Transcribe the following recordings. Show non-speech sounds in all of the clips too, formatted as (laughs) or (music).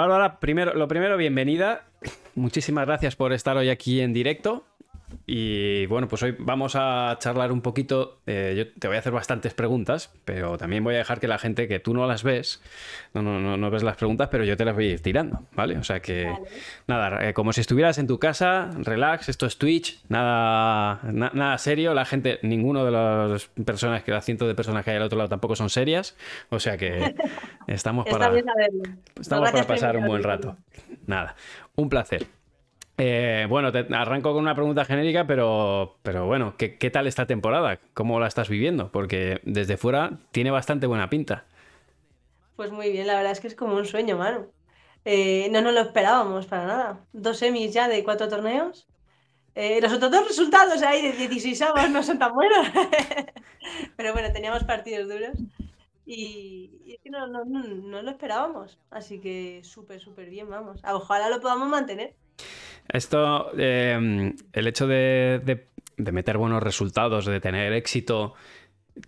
Bárbara, primero, lo primero, bienvenida. Muchísimas gracias por estar hoy aquí en directo. Y bueno, pues hoy vamos a charlar un poquito. eh, yo te voy a hacer bastantes preguntas, pero también voy a dejar que la gente que tú no las ves, no, no, no, no ves las preguntas, pero yo te las voy a ir tirando, ¿vale? O sea que, nada, eh, como si estuvieras en tu casa, relax, esto es Twitch, nada, na- nada serio. La gente, ninguno de las personas, que las cientos de personas que hay al otro lado tampoco son serias. O sea que (laughs) estamos para. Estamos para pasar un buen rato. Nada, un placer. Eh, bueno, te arranco con una pregunta genérica, pero, pero bueno, ¿qué, tal esta temporada? ¿Cómo la estás viviendo? Porque desde fuera tiene bastante buena pinta. Pues muy bien, la verdad es que es como un sueño, mano. Eh, no nos lo esperábamos para nada. Dos semis ya de cuatro torneos. Eh, los otros dos resultados ahí de 16 avos no son tan buenos. (laughs) Pero bueno, teníamos partidos duros. Y, y es que no, no, no, no lo esperábamos. Así que súper, súper bien, vamos. Ojalá lo podamos mantener. Esto, eh, el hecho de, de- meter buenos resultados, de tener éxito,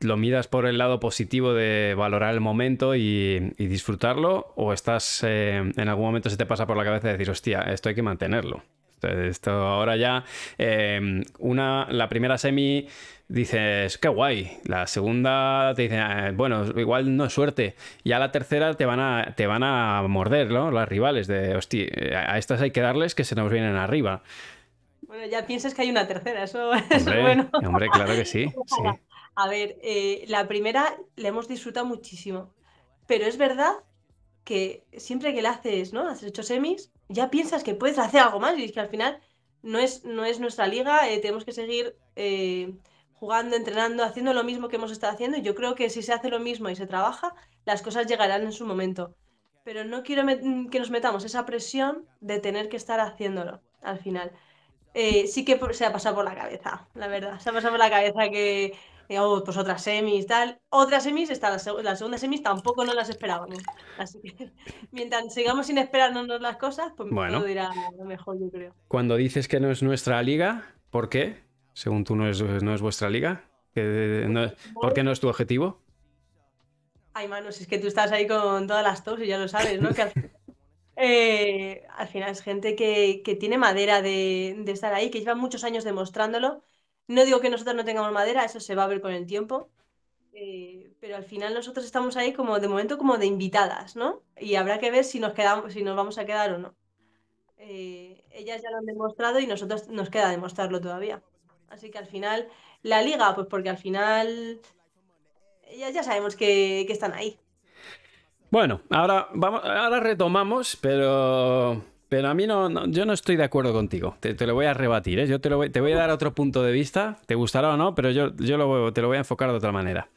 ¿lo miras por el lado positivo de valorar el momento y, disfrutarlo? ¿O estás eh, en algún momento se te pasa por la cabeza de decir, hostia, esto hay que mantenerlo? Esto, ahora ya, eh, una, la primera semi dices, qué guay. La segunda te dicen, "Ah, bueno, igual no es suerte. Y a la tercera te van a, te van a morder, ¿no? Las rivales de, hostia, a estas hay que darles que se nos vienen arriba. Bueno, ya piensas que hay una tercera, eso, eso (laughs) es Hombre, bueno. hombre, claro que sí. (laughs) sí. A ver, eh, la primera la hemos disfrutado muchísimo, pero es verdad que siempre que la haces, ¿no? Has hecho semis, ya piensas que puedes hacer algo más y es que al final no es, no es nuestra liga, eh, tenemos que seguir eh, jugando, entrenando, haciendo lo mismo que hemos estado haciendo yo creo que si se hace lo mismo y se trabaja, las cosas llegarán en su momento. Pero no quiero met- que nos metamos esa presión de tener que estar haciéndolo al final. Eh, sí que se ha pasado por la cabeza, la verdad. Se ha pasado por la cabeza que, eh, oh, pues otras semis, tal. Otras semis, está la, seg- la segunda semis tampoco no las esperábamos. Así que (laughs) mientras sigamos sin esperarnos las cosas, pues Bueno. todo irá mejor, yo creo. Cuando dices que no es nuestra liga, ¿por qué? Según tú, no es, no es vuestra liga. No- ¿Por qué no es tu objetivo? Ay, manos, es que tú estás ahí con todas las tos y ya lo sabes, ¿no? Que al, (laughs) eh, al final es gente que, que tiene madera de, de estar ahí, que lleva muchos años demostrándolo. No digo que nosotros no tengamos madera, eso se va a ver con el tiempo. eh, pero al final nosotros estamos ahí como de momento como de invitadas, ¿no? Y habrá que ver si nos quedamos, si nos vamos a quedar o no. Eh, ellas ya lo han demostrado y nosotros nos queda demostrarlo todavía. Así que al final, la liga, pues porque al final ellas ya sabemos que, que están ahí. Bueno, ahora, vamos, ahora retomamos, pero, pero a mí no, yo no estoy de acuerdo contigo. Te, lo voy a rebatir, ¿eh? Yo te, lo voy, te voy a dar otro punto de vista, te gustará o no, pero yo, yo te lo voy a enfocar de otra manera.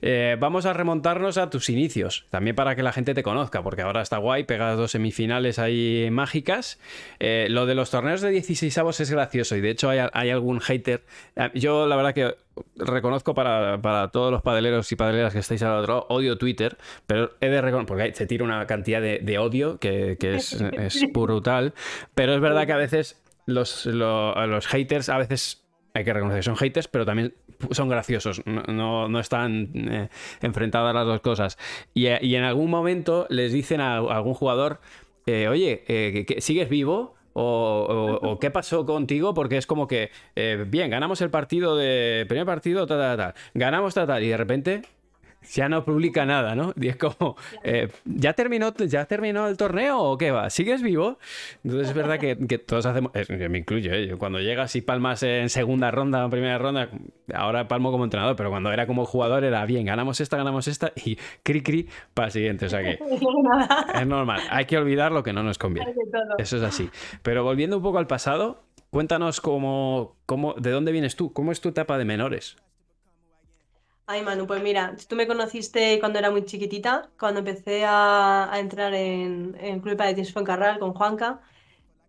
Eh, vamos a remontarnos a tus inicios, también para que la gente te conozca, porque ahora está guay, pegas dos semifinales ahí mágicas. Eh, lo de los torneos de 16 avos es gracioso y de hecho hay, hay algún hater. Eh, Yo la verdad que reconozco para, para todos los padeleros y padeleras que estáis al otro lado, odio Twitter, pero he de reconocer, porque se tira una cantidad de, de odio que, que es, (laughs) es brutal, pero es verdad que a veces los, lo- los haters a veces hay que reconocer que son haters, pero también son graciosos, no, no- no están eh, enfrentadas las dos cosas. Y, y en algún momento les dicen a, a algún jugador, eh, oye, eh, ¿que- que ¿sigues vivo? O, qué pasó contigo, porque es como que, eh, bien, ganamos el partido de. Primer partido, tal, tal, tal. Ganamos, tal, tal, y de repente ya no publica nada, ¿no? Y es como, eh, ¿ya, terminó, ¿ya terminó el torneo o qué va? ¿Sigues vivo? Entonces es verdad que, que todos hacemos, es- me incluyo, ¿eh? Cuando llegas y palmas en segunda ronda o en primera ronda, ahora palmo como entrenador, pero cuando era como jugador era bien, ganamos esta, ganamos esta y cri cri para el siguiente, o sea que (laughs) es normal, hay que olvidar lo que no nos conviene. Eso es así. Pero volviendo un poco al pasado, cuéntanos cómo, cómo, de dónde vienes tú, cómo es tu etapa de menores. Ay, Manu, pues mira, tú me conociste cuando era muy chiquitita, cuando empecé a, a entrar en, en Club de Tenis Fuencarral con Juanca.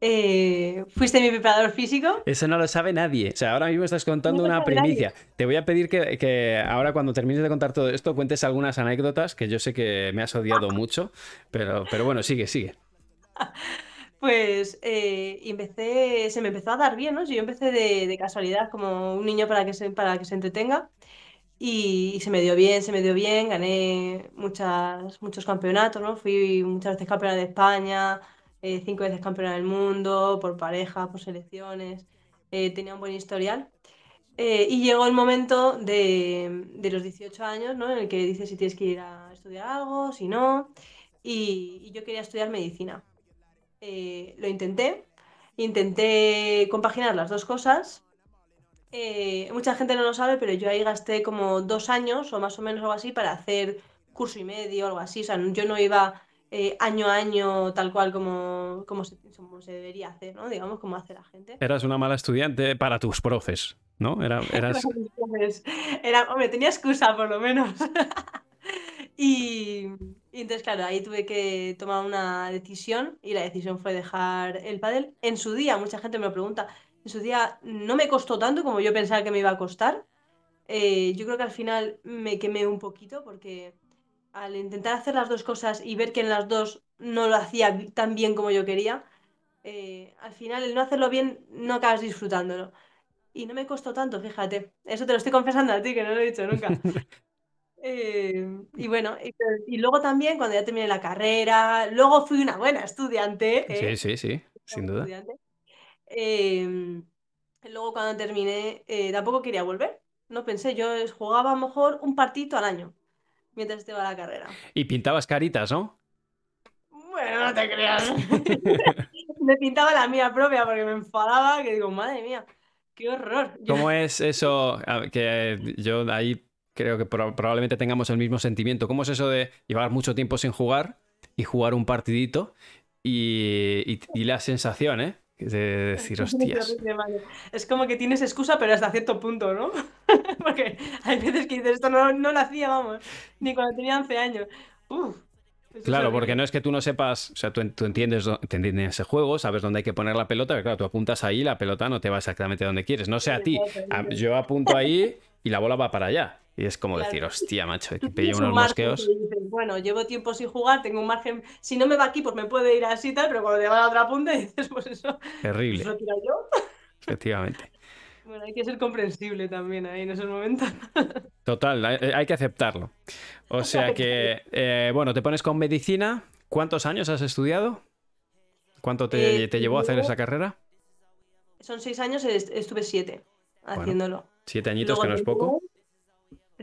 Eh, fuiste mi preparador físico. Eso no lo sabe nadie. O sea, ahora mismo estás contando No una sabe nadie. primicia. Te voy a pedir que, que ahora cuando termines de contar todo esto cuentes algunas anécdotas que yo sé que me has odiado (laughs) mucho, pero, pero bueno, sigue, sigue. Pues eh, empecé, se me empezó a dar bien, ¿no? Yo empecé de, de casualidad como un niño para que se, para que se entretenga. Y, se me dio bien, se me dio bien, gané muchas, muchos campeonatos, ¿no? Fui muchas veces campeona de España, eh, cinco veces campeona del mundo, por pareja, por selecciones, eh, tenía un buen historial. Eh, y llegó el momento de, de los 18 años, ¿no? En el que dices si tienes que ir a estudiar algo, si no. Y, y yo quería estudiar medicina. Eh, lo intenté, intenté compaginar las dos cosas. Eh, mucha gente no lo sabe, pero yo ahí gasté como dos años o más o menos algo así para hacer curso y medio, algo así. O sea, yo no iba eh, año a año tal cual como, como, se, como se debería hacer, ¿no? Digamos, como hace la gente. Eras una mala estudiante para tus profes, ¿no? Era, (laughs) eras... Era, hombre, tenía excusa por lo menos. (laughs) y, y entonces, claro, ahí tuve que tomar una decisión y la decisión fue dejar el pádel. En su día, mucha gente me lo pregunta, en su día no me costó tanto como yo pensaba que me iba a costar. Eh, yo creo que al final me quemé un poquito porque al intentar hacer las dos cosas y ver que en las dos no lo hacía tan bien como yo quería, eh, al final el no hacerlo bien no acabas disfrutándolo. Y no me costó tanto, fíjate. Eso te lo estoy confesando a ti, que no lo he dicho nunca. (laughs) Eh, y bueno, y, y luego también cuando ya terminé la carrera, luego fui una buena estudiante. ¿eh? Sí, sí, sí, sin duda. Estudiante. Eh, luego cuando terminé, eh, tampoco quería volver. No pensé, yo jugaba a lo mejor un partito al año mientras estaba la carrera. Y pintabas caritas, ¿no? Bueno, no te creas. (laughs) me pintaba la mía propia porque me enfadaba, que digo, madre mía, qué horror. ¿Cómo (laughs) es eso? Que yo ahí creo que pro- probablemente tengamos el mismo sentimiento. ¿Cómo es eso de llevar mucho tiempo sin jugar y jugar un partidito y, y- y la sensación, ¿eh? De decir, hostias. Es como que tienes excusa, pero hasta cierto punto, ¿no? (laughs) Porque hay veces que dices, esto no, no lo hacía, vamos, ni cuando tenía 11 años. Uf, eso es Claro, porque no es que tú no sepas, o sea, tú, tú entiendes, te entiendes ese juego, sabes dónde hay que poner la pelota, pero claro, tú apuntas ahí, la pelota no te va exactamente donde quieres. No sé a ti, a- yo apunto ahí y la bola va para allá. Y es como Claro. decir, hostia, macho, que un unos margen mosqueos. que dices, bueno, llevo tiempo sin jugar, tengo un margen. Si no me va aquí, pues me puede ir así tal, pero cuando te va a la otra punta (laughs) dices, pues eso, pues Terrible, lo tiro yo. efectivamente. (laughs) Bueno, hay que ser comprensible también ahí en esos momentos. (laughs) Total, hay, hay que aceptarlo. O sea que, eh, bueno, te pones con medicina. ¿Cuántos años has estudiado? ¿Cuánto te, Eh, te llevó a hacer esa carrera? Son seis años, est- estuve siete haciéndolo. Siete añitos, que Luego Eso no es poco.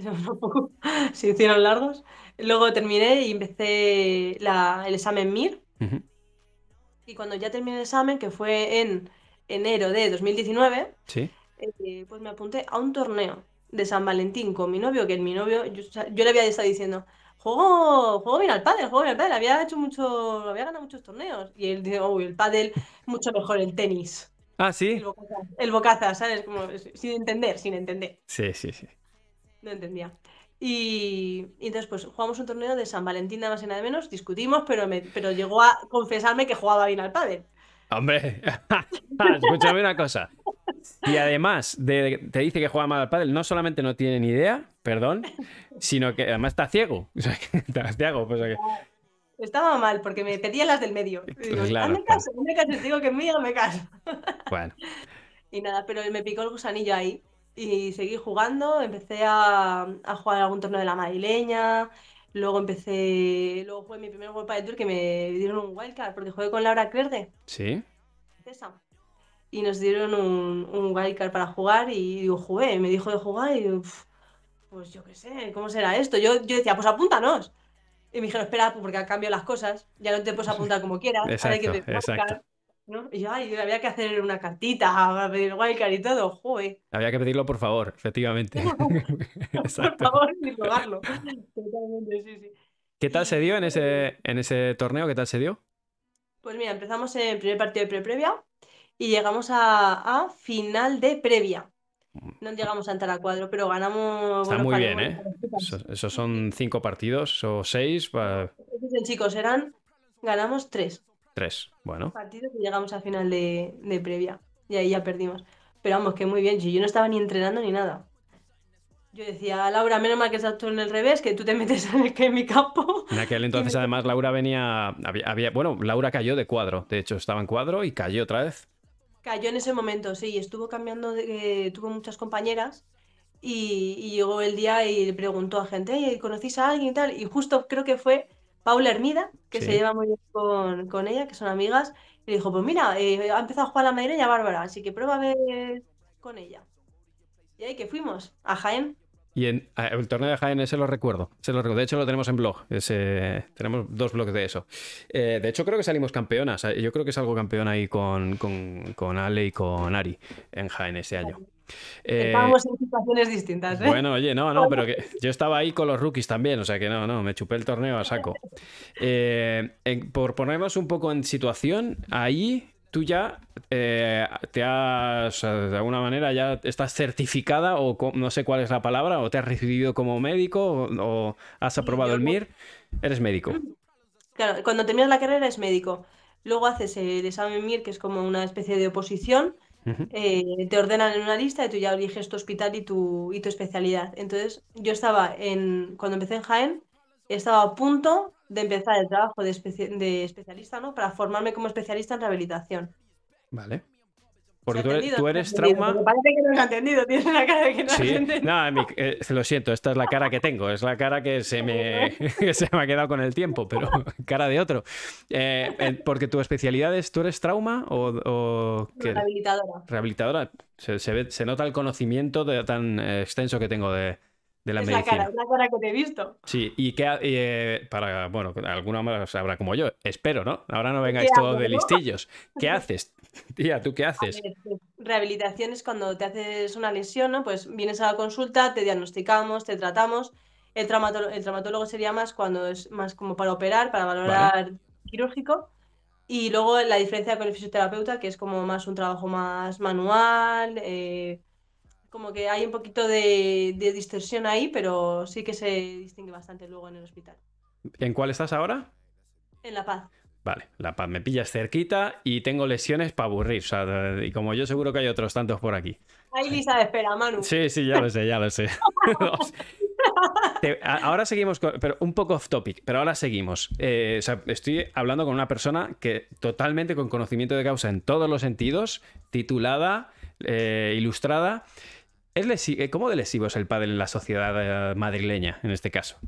(laughs) Se hicieron largos. Luego terminé y empecé la- el examen MIR. Y cuando ya terminé el examen, que fue en enero de 2019, Sí. eh, pues me apunté a un torneo de San Valentín con mi novio, que mi novio, yo, le había estado diciendo, juego, juego bien al pádel, juego bien al pádel, había hecho mucho, había ganado muchos torneos. Y él dice, uy, el pádel, mucho mejor el tenis. Ah, El sí. bocaza, el bocaza, ¿sabes? Como, sin entender, sin entender. Sí, sí, sí. No entendía. Y, y entonces, pues jugamos un torneo de San Valentín, nada más y nada menos, discutimos, pero, me, pero llegó a confesarme que jugaba bien al pádel. Hombre, (laughs) escúchame una cosa. Y además de, te dice que juega mal al pádel, no solamente no tiene ni idea, perdón, sino que además está ciego. (laughs) O sea, que está ciego, pues, o sea que- Estaba mal porque me pedía las del medio. Y digo, Claro, hazme caso, hazme caso, te digo que me diga, me caso. Bueno, Y nada, pero me picó el gusanillo ahí. Y seguí jugando, empecé a, a jugar algún torneo de la madrileña. Luego empecé, luego jugué mi primer World Padel Tour que me dieron un wildcard porque jugué con Laura Clerde, sí. francesa. Y nos dieron un, un wildcard para jugar y digo, jugué, me dijo de jugar y digo, "Uf, pues yo qué sé, ¿cómo será esto? Yo, yo decía, pues apúntanos. Y me dijeron, espera, porque han cambiado las cosas, ya no te puedes apuntar como quieras, ahora hay que Exacto, pedir wildcard", exacto. ¿No? Y yo, ay, había que hacer una cartita, pedir wildcard y todo, joder. Había que pedirlo por favor, efectivamente. (laughs) Por (laughs) favor, ni probarlo. Totalmente, sí, sí. ¿Qué tal se dio en ese, en ese torneo? ¿Qué tal se dio? Pues mira, empezamos en el primer partido de pre-previa y llegamos a, a final de previa. No llegamos a entrar a cuadro, pero ganamos. Está muy bien, ¿eh? partidas. Eso- Esos son cinco partidos o seis, Entonces, chicos, eran. Ganamos tres tres. Bueno, partidos y llegamos a final de, de previa. Y ahí ya perdimos. Pero vamos, que muy bien. Yo no estaba ni entrenando ni nada. Yo decía, Laura, menos mal que estás tú en el revés, que tú te (laughs) metes en, el, en mi campo. en aquel entonces (laughs) además Laura venía, había, había- bueno, Laura cayó de cuadro, de hecho estaba en cuadro y cayó otra vez. Cayó en ese momento, sí, estuvo cambiando, de, eh, tuvo muchas compañeras y, y llegó el día y le preguntó a gente, "Ey, ¿conocéis a alguien y tal? Y justo creo que fue Paula Hermida, que se lleva muy bien con, con ella, que son amigas, y le dijo, pues mira, eh, ha empezado a jugar la madrileña Bárbara, así que prueba a ver con ella. Y ahí que fuimos, a Jaén. Y en el torneo de Jaén ese lo recuerdo. Se lo recuerdo. De hecho, lo tenemos en blog. Ese- tenemos dos blogs de eso. Eh, de hecho, creo que salimos campeonas. Eh, Yo creo que salgo campeón ahí con, con, con Ale y con Ari en Jaén ese año. Eh, Estábamos en situaciones distintas, ¿eh? bueno, oye, no, no, pero que yo estaba ahí con los rookies también, o sea que no, no, me chupé el torneo a saco. (laughs) Eh, en- por ponernos un poco en situación, ahí tú ya eh, te has, de alguna manera, ya estás certificada o no sé cuál es la palabra, o te has recibido como médico o, o has aprobado el. MIR, eres médico. Claro, cuando terminas la carrera es médico. Luego haces el examen MIR, que es como una especie de oposición. Ujú. eh, te ordenan en una lista y tú ya eliges tu hospital y tu, y tu especialidad. Entonces, yo estaba en, cuando empecé en Jaén, estaba a punto de empezar el trabajo de, de especialista, ¿no? Para formarme como especialista en rehabilitación. Vale. ¿Se Porque tú eres, trauma. Parece que no lo ha entendido, tienes una cara de que no lo has Sí, entendido. no, mi- eh, lo siento, esta es la cara que tengo, es la cara que se me, (laughs) (laughs) que se me ha quedado con el tiempo, pero (laughs) cara de otro. Eh, eh, porque tu especialidad es, ¿tú eres trauma o, o qué? Rehabilitadora. rehabilitadora? Se, se ve- se nota el conocimiento de- tan eh, extenso que tengo de, de la Es la cara, medicina. es la cara que te he visto. Sí, y que eh, para, bueno, alguna más habrá como yo, espero, ¿no? Ahora no vengáis ¿Qué todos de listillos. ¿Qué haces? (laughs) Tía, ¿tú qué haces? ver, pues, Rehabilitación es cuando te haces una lesión, ¿no? Pues vienes a la consulta, te diagnosticamos, te tratamos. El traumatólogo, el traumatólogo sería más cuando es más como para operar, para valorar quirúrgico. Y luego la diferencia con el fisioterapeuta, que es como más un trabajo más manual, eh, como que hay un poquito de, de distorsión ahí, pero sí que se distingue bastante luego en el hospital. ¿En cuál estás ahora? En La Paz. Vale, La Paz me pillas cerquita y tengo lesiones para aburrir. O sea, y como yo seguro que hay otros tantos por aquí. Hay lista de espera, Manu. Sí, sí, ya lo sé, ya lo sé. (laughs) Te- a- ahora seguimos, con- pero un poco off topic, pero ahora seguimos. Eh, o sea, estoy hablando con una persona que totalmente con conocimiento de causa en todos los sentidos, titulada, eh, ilustrada. ¿Es lesi- eh, ¿Cómo de lesivo es el pádel en la sociedad madrileña, en este caso?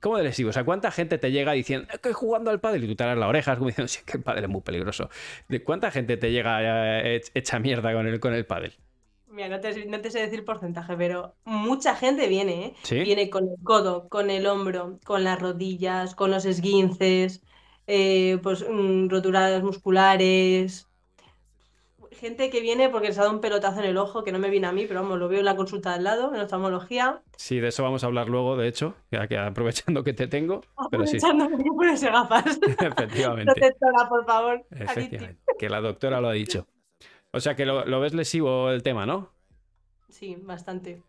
¿Cómo de lesivo? O sea, ¿cuánta gente te llega diciendo, estoy jugando al pádel? Y tú te das la oreja, como diciendo, sí, que el pádel es muy peligroso. ¿De cuánta gente te llega eh, hecha mierda con el, con el pádel? Mira, no te, no te sé decir porcentaje, pero mucha gente viene, ¿eh? ¿Sí? Viene con el codo, con el hombro, con las rodillas, con los esguinces, eh, pues mm, roturadas musculares. Gente que viene porque les ha dado un pelotazo en el ojo, que no me viene a mí, pero vamos, lo veo en la consulta al lado, en oftalmología. Sí, de eso vamos a hablar luego, de hecho, ya que aprovechando que te tengo. Pero sí, Aprovechando que ponerse gafas. (laughs) efectivamente. Protectora, por favor. Efectivamente. Que la doctora lo ha dicho. O sea que lo, lo ves lesivo el tema, ¿no? Sí, bastante.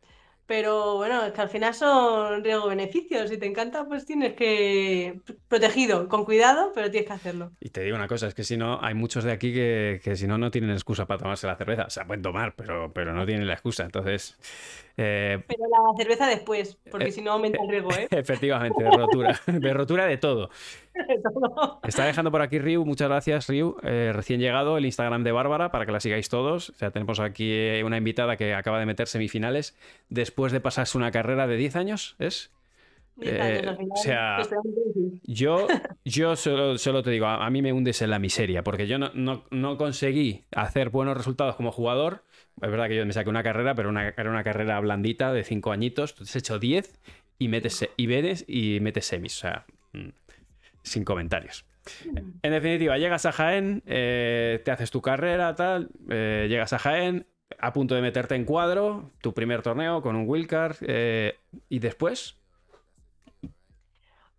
Pero bueno, es que al final son riesgo-beneficios. Si te encanta, pues tienes que... Protegido, con cuidado, pero tienes que hacerlo. Y te digo una cosa, es que si no, hay muchos de aquí que, que si no, no tienen excusa para tomarse la cerveza. O sea, pueden tomar, pero, pero no tienen la excusa. Entonces, eh, Pero la cerveza después, porque Eh, si no aumenta el riesgo, ¿eh? (laughs) efectivamente, de rotura. De rotura de todo. (laughs) Todo. Está dejando por aquí Riu, muchas gracias Eh, recién llegado el Instagram de Bárbara para que la sigáis todos. O sea, tenemos aquí eh, una invitada que acaba de meter semifinales después de pasarse una carrera de 10 años, ¿es? Eh, o sea, sí. Yo, (laughs) yo solo, solo te digo, a, a mí me hundes en la miseria, porque yo no, no- no conseguí hacer buenos resultados como jugador. Es verdad que yo me saqué una carrera, pero era una carrera blandita de 5 añitos. Entonces he hecho 10 y metes, y vedes y metes semis. O sea, mm, sin comentarios. En definitiva, llegas a Jaén, eh, te haces tu carrera, tal, eh, llegas a Jaén, a punto de meterte en cuadro, tu primer torneo con un wildcard, eh, y después,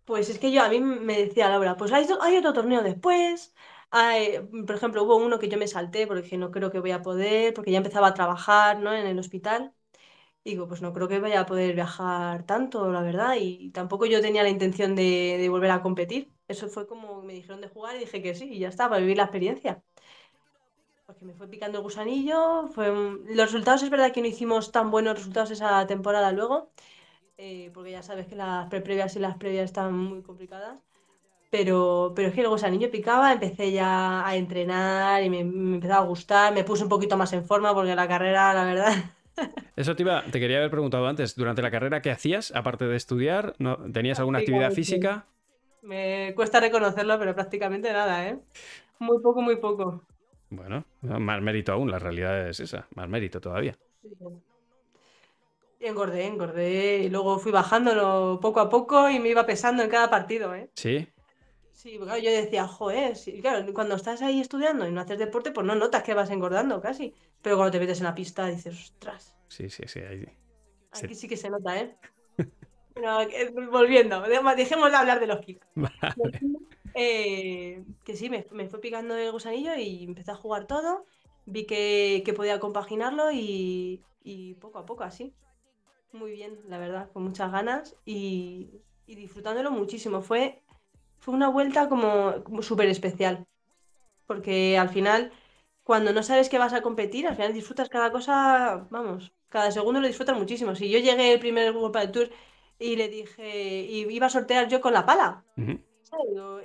Pues es que yo, a mí me decía Laura, pues hay otro torneo después. Hay- por ejemplo, hubo uno que yo me salté porque dije, no creo que voy a poder, porque ya empezaba a trabajar, ¿no? en el hospital. Digo, pues no creo que vaya a poder viajar tanto, la verdad. Y tampoco yo tenía la intención de, de volver a competir. Eso fue como me dijeron de jugar y dije que sí, y ya está, para vivir la experiencia. Porque me fue picando el gusanillo. Fue... un- Los resultados es verdad que no hicimos tan buenos resultados esa temporada luego, eh, porque ya sabes que las pre-previas y las previas están muy complicadas. Pero, pero es que el gusanillo picaba, empecé ya a entrenar y me, me empezó a gustar, me puse un poquito más en forma porque la carrera, la verdad, (laughs) Eso te, iba, te quería haber preguntado antes. Durante la carrera, ¿qué hacías? Aparte de estudiar, ¿no, ¿tenías alguna actividad física? Me cuesta reconocerlo, pero prácticamente nada, ¿eh? Muy poco, muy poco. Bueno, más mérito aún, la realidad es esa, más mérito todavía. Y engordé, engordé y luego fui bajándolo poco a poco y me iba pesando en cada partido, ¿eh? Sí. Sí, porque yo decía, joder, sí, claro, cuando estás ahí estudiando y no haces deporte, pues no notas que vas engordando casi. Pero cuando te metes en la pista dices, ostras. Sí, sí, sí. Ahí... Aquí sí que se nota, ¿eh? (laughs) Eh, volviendo, dejemos de hablar de los kicks. (laughs) Eh, que sí, me, fue picando el gusanillo y empecé a jugar todo. Vi que, podía compaginarlo y, poco a poco así. Muy bien, la verdad, con muchas ganas y, disfrutándolo muchísimo. Fue, fue una vuelta como, como súper especial. Porque al final, cuando no sabes que vas a competir, al final disfrutas cada cosa, vamos, cada segundo lo disfrutas muchísimo. Si yo llegué el primer grupo del Tour y le dije, y iba a sortear yo con la pala.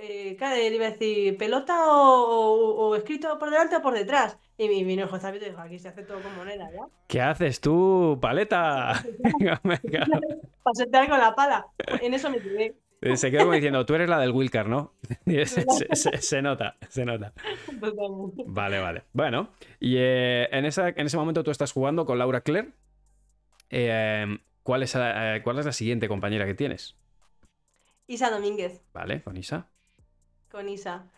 Eh, le iba a decir pelota o, escrito por delante o por detrás. Y mi, mi hijo y dijo, aquí se hace todo con moneda, ¿ya? ¿Qué haces tú, paleta? (laughs) (laughs) Para sortear con la pala. En eso me quedé. Eh, se quedó como diciendo, tú eres la del Wilcar, ¿no? (laughs) se, nota, se nota. Vale, vale. Bueno, y eh, en, esa, en ese momento tú estás jugando con Laura Claire. Eh, ¿Cuál es, la, eh, ¿Cuál es la siguiente compañera que tienes? Isa Domínguez. Vale, con Isa. Con Isa.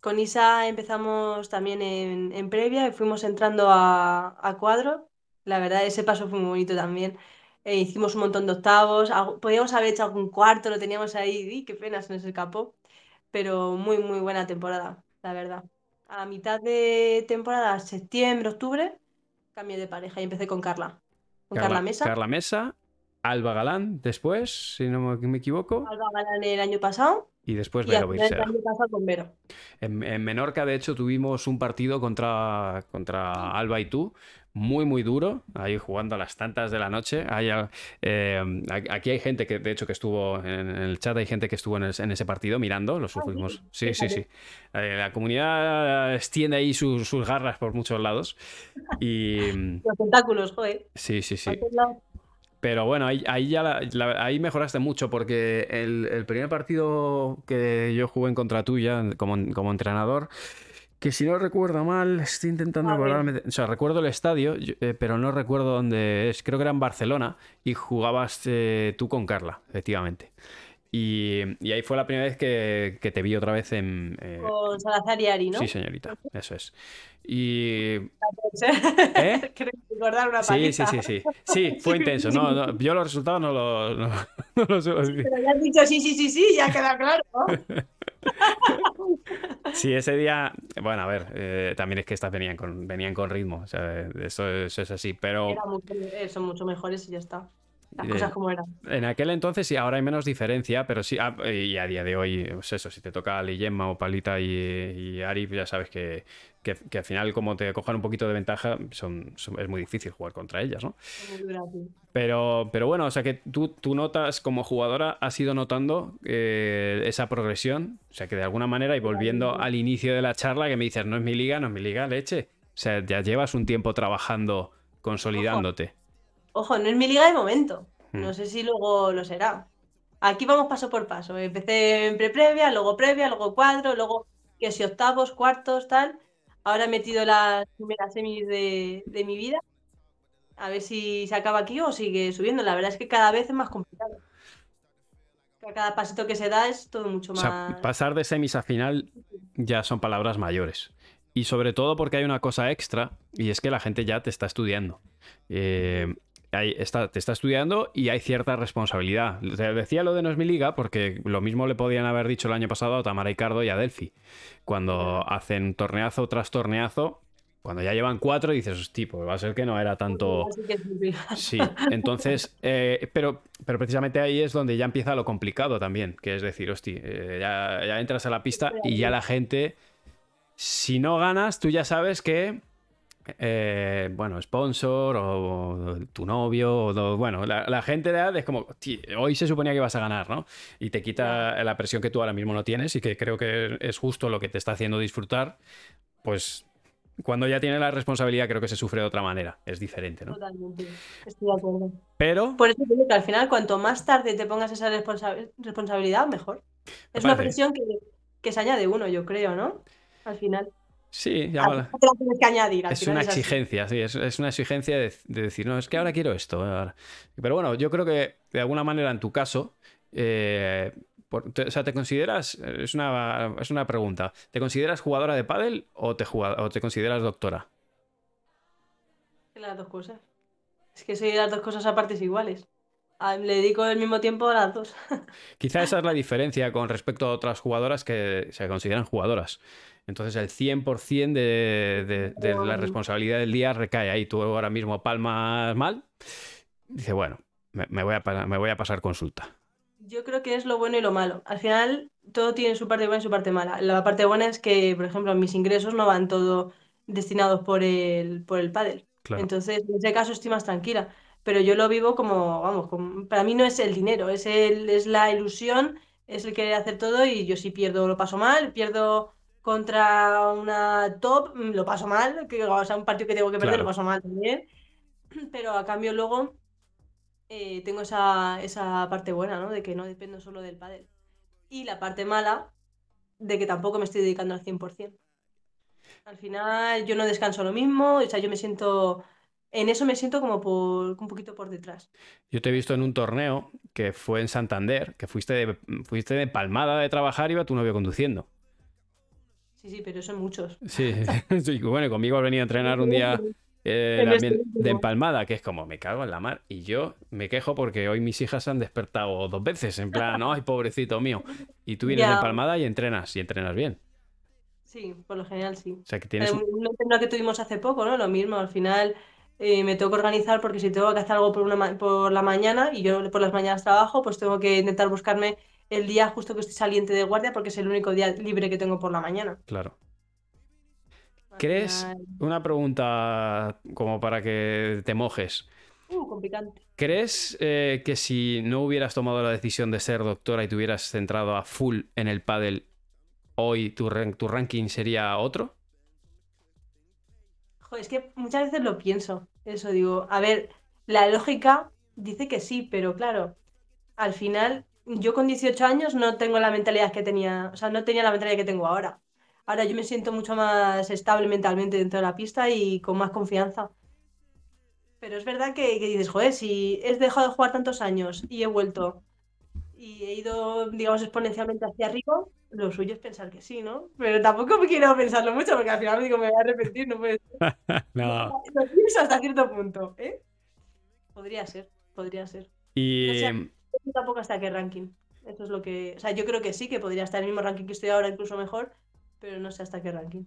Con Isa empezamos también en, previa y fuimos entrando a, cuadro. La verdad, ese paso fue muy bonito también. Eh, hicimos un montón de octavos. Podíamos haber hecho algún cuarto, lo teníamos ahí. Y qué pena, se nos escapó. Pero muy, muy buena temporada, la verdad. A la mitad de temporada, septiembre, octubre, cambié de pareja y empecé con Carla. Con Carla Mesa. Carla Mesa Alba Galán después, si no me equivoco. Alba Galán el año pasado. Y después Vero El año pasado con Vero. En, Menorca, de hecho, tuvimos un partido contra, contra Alba y tú, muy, muy duro, ahí jugando a las tantas de la noche. Eh, aquí hay gente que, de hecho, que estuvo en, el chat, hay gente que estuvo en, ese partido mirando, los ah, últimos. Sí, sí, sí. Eh, la comunidad extiende ahí sus, garras por muchos lados. Y... (laughs) Los tentáculos, joder. Sí, sí, sí. Pero bueno, ahí, ya ahí mejoraste mucho porque el, primer partido que yo jugué en contra tuya como, como entrenador, que si no recuerdo mal, estoy intentando acordarme. O sea, recuerdo el estadio, eh, pero no recuerdo dónde es. Creo que era en Barcelona y jugabas eh, tú con Carla, efectivamente. Y, ahí fue la primera vez que, te vi otra vez en... Eh, con Salazar y Ari, ¿no? Sí, señorita, (laughs) eso es. Y... ¿Eh? (laughs) recordar una sí, sí, sí, sí. Sí, fue intenso. No, yo los resultados no, los no, (laughs) no suelo decir. Pero ya has dicho sí, sí, sí, sí, ya queda claro. Sí, ese día, bueno, a ver, eh, también es que estas venían con, venían con ritmo, o sea, eso, eso es así, pero... son mucho mejores y ya está. Las cosas como eran. En aquel entonces sí, ahora hay menos diferencia, pero sí, ah, y a día de hoy, pues eso, si te toca Liyemma o Palita y, y Ari, ya sabes que, que, al final, como te cojan un poquito de ventaja, son, es muy difícil jugar contra ellas, ¿no? Pero, pero bueno, o sea que tú, tú notas como jugadora, has ido notando eh, esa progresión, o sea que de alguna manera, y volviendo al inicio de la charla, que me dices, no es mi liga, no es mi liga, leche. O sea, ya llevas un tiempo trabajando, consolidándote. Ojo, no es mi liga de momento. Hmm. No sé si luego lo será. Aquí vamos paso por paso. Empecé en pre-previa, luego previa, luego cuadro, luego que si octavos, cuartos, tal. Ahora he metido las primeras semis de, mi vida. A ver si se acaba aquí o sigue subiendo. La verdad es que cada vez es más complicado. Cada pasito que se da es todo mucho más. pasar de semis a final ya son palabras mayores. Y sobre todo porque hay una cosa extra y es que la gente ya te está estudiando. Eh, está, te está estudiando y hay cierta responsabilidad. Te decía lo de no es mi liga porque lo mismo le podían haber dicho el año pasado a Tamara Icardo y a Delphi. Cuando hacen torneazo tras torneazo, cuando ya llevan cuatro dices, tipo, pues va a ser que no era tanto... Sí, entonces, eh, pero, pero precisamente ahí es donde ya empieza lo complicado también, que es decir, hosti, eh, ya, ya entras a la pista y ya la gente, si no ganas, tú ya sabes que eh, bueno, sponsor o, tu novio, o, bueno, la, gente de edad es como, hoy se suponía que vas a ganar, ¿no? Y te quita la presión que tú ahora mismo no tienes y que creo que es justo lo que te está haciendo disfrutar, pues cuando ya tiene la responsabilidad creo que se sufre de otra manera, es diferente, ¿no? Totalmente, estoy de acuerdo. Pero, Por eso digo que al final, cuanto más tarde te pongas esa responsa- responsabilidad, mejor. Es una presión que, que se añade uno, yo creo, ¿no? Al final. Sí, llámala. que añadir. Es una exigencia, sí, es, es una exigencia de, de decir, no, es que ahora quiero esto. ahora". Pero bueno, yo creo que de alguna manera en tu caso, eh, por- te- o sea, ¿te consideras, es una, es una pregunta, ¿te consideras jugadora de pádel o te, o te consideras doctora? Las dos cosas. Es que soy las dos cosas a partes iguales. A- le dedico el mismo tiempo a las dos. Quizá esa es la diferencia con respecto a otras jugadoras que se consideran jugadoras. Entonces el 100% de, de- de la responsabilidad del día recae ahí. Tú ahora mismo palmas mal. Dice, bueno, me, me voy a, me voy a pasar consulta. Yo creo que es lo bueno y lo malo. Al final, todo tiene su parte buena y su parte mala. La parte buena es que, por ejemplo, mis ingresos no van todo destinados por el, por el pádel. Claro. Entonces, en ese caso estoy más tranquila. Pero yo lo vivo como, vamos, como- para mí no es el dinero, es el, es la ilusión, es el querer hacer todo y yo si pierdo lo paso mal, pierdo contra una top, mm, lo paso mal, que, o sea, un partido que tengo que perder Claro. lo paso mal también. (clears throat) Pero a cambio luego eh, tengo esa, esa parte buena, ¿no? De que no dependo solo del pádel. Y la parte mala de que tampoco me estoy dedicando al 100%. Al final yo no descanso lo mismo, o sea, yo me siento, en eso me siento como por, un poquito por detrás. Yo te he visto en un torneo que fue en Santander, que fuiste de, fuiste de palmada de trabajar y iba tu novio conduciendo. Sí, sí, pero son muchos. Sí, (laughs) sí, bueno, conmigo has venido a entrenar un día eh, (laughs) de empalmada, que es como me cago en la mar. Y yo me quejo porque hoy mis hijas se han despertado dos veces, en plan, ay, pobrecito mío. Y tú vienes de empalmada y entrenas, y entrenas bien. Sí, por lo general sí. O sea, que tienes... Un, un entreno que tuvimos hace poco, ¿no? Lo mismo, al final eh, me tengo que organizar porque si tengo que hacer algo por, una ma- por la mañana y yo por las mañanas trabajo, pues tengo que intentar buscarme el día justo que estoy saliente de guardia porque es el único día libre que tengo por la mañana. Claro. ¿Crees? Una pregunta como para que te mojes. Uh, con picante. ¿Crees eh, que si no hubieras tomado la decisión de ser doctora y te hubieras centrado a full en el pádel, hoy tu, tu ranking sería otro? Joder, es que muchas veces lo pienso. Eso digo, a ver, la lógica dice que sí, pero claro, al final yo con 18 años no tengo la mentalidad que tenía, o sea, no tenía la mentalidad que tengo ahora. Ahora yo me siento mucho más estable mentalmente dentro de la pista y con más confianza. Pero es verdad que, que dices, joder, si he dejado de jugar tantos años y he vuelto y he ido, digamos, exponencialmente hacia arriba, lo suyo es pensar que sí, ¿no? Pero tampoco me quiero pensarlo mucho porque al final digo, me voy a arrepentir, no puede (laughs) No. lo pienso hasta cierto punto, ¿eh? Podría ser, podría ser. Y No sé. Tampoco hasta qué ranking. Eso es lo que. O sea, yo creo que sí, que podría estar en el mismo ranking que estoy ahora, incluso mejor, pero no sé hasta qué ranking.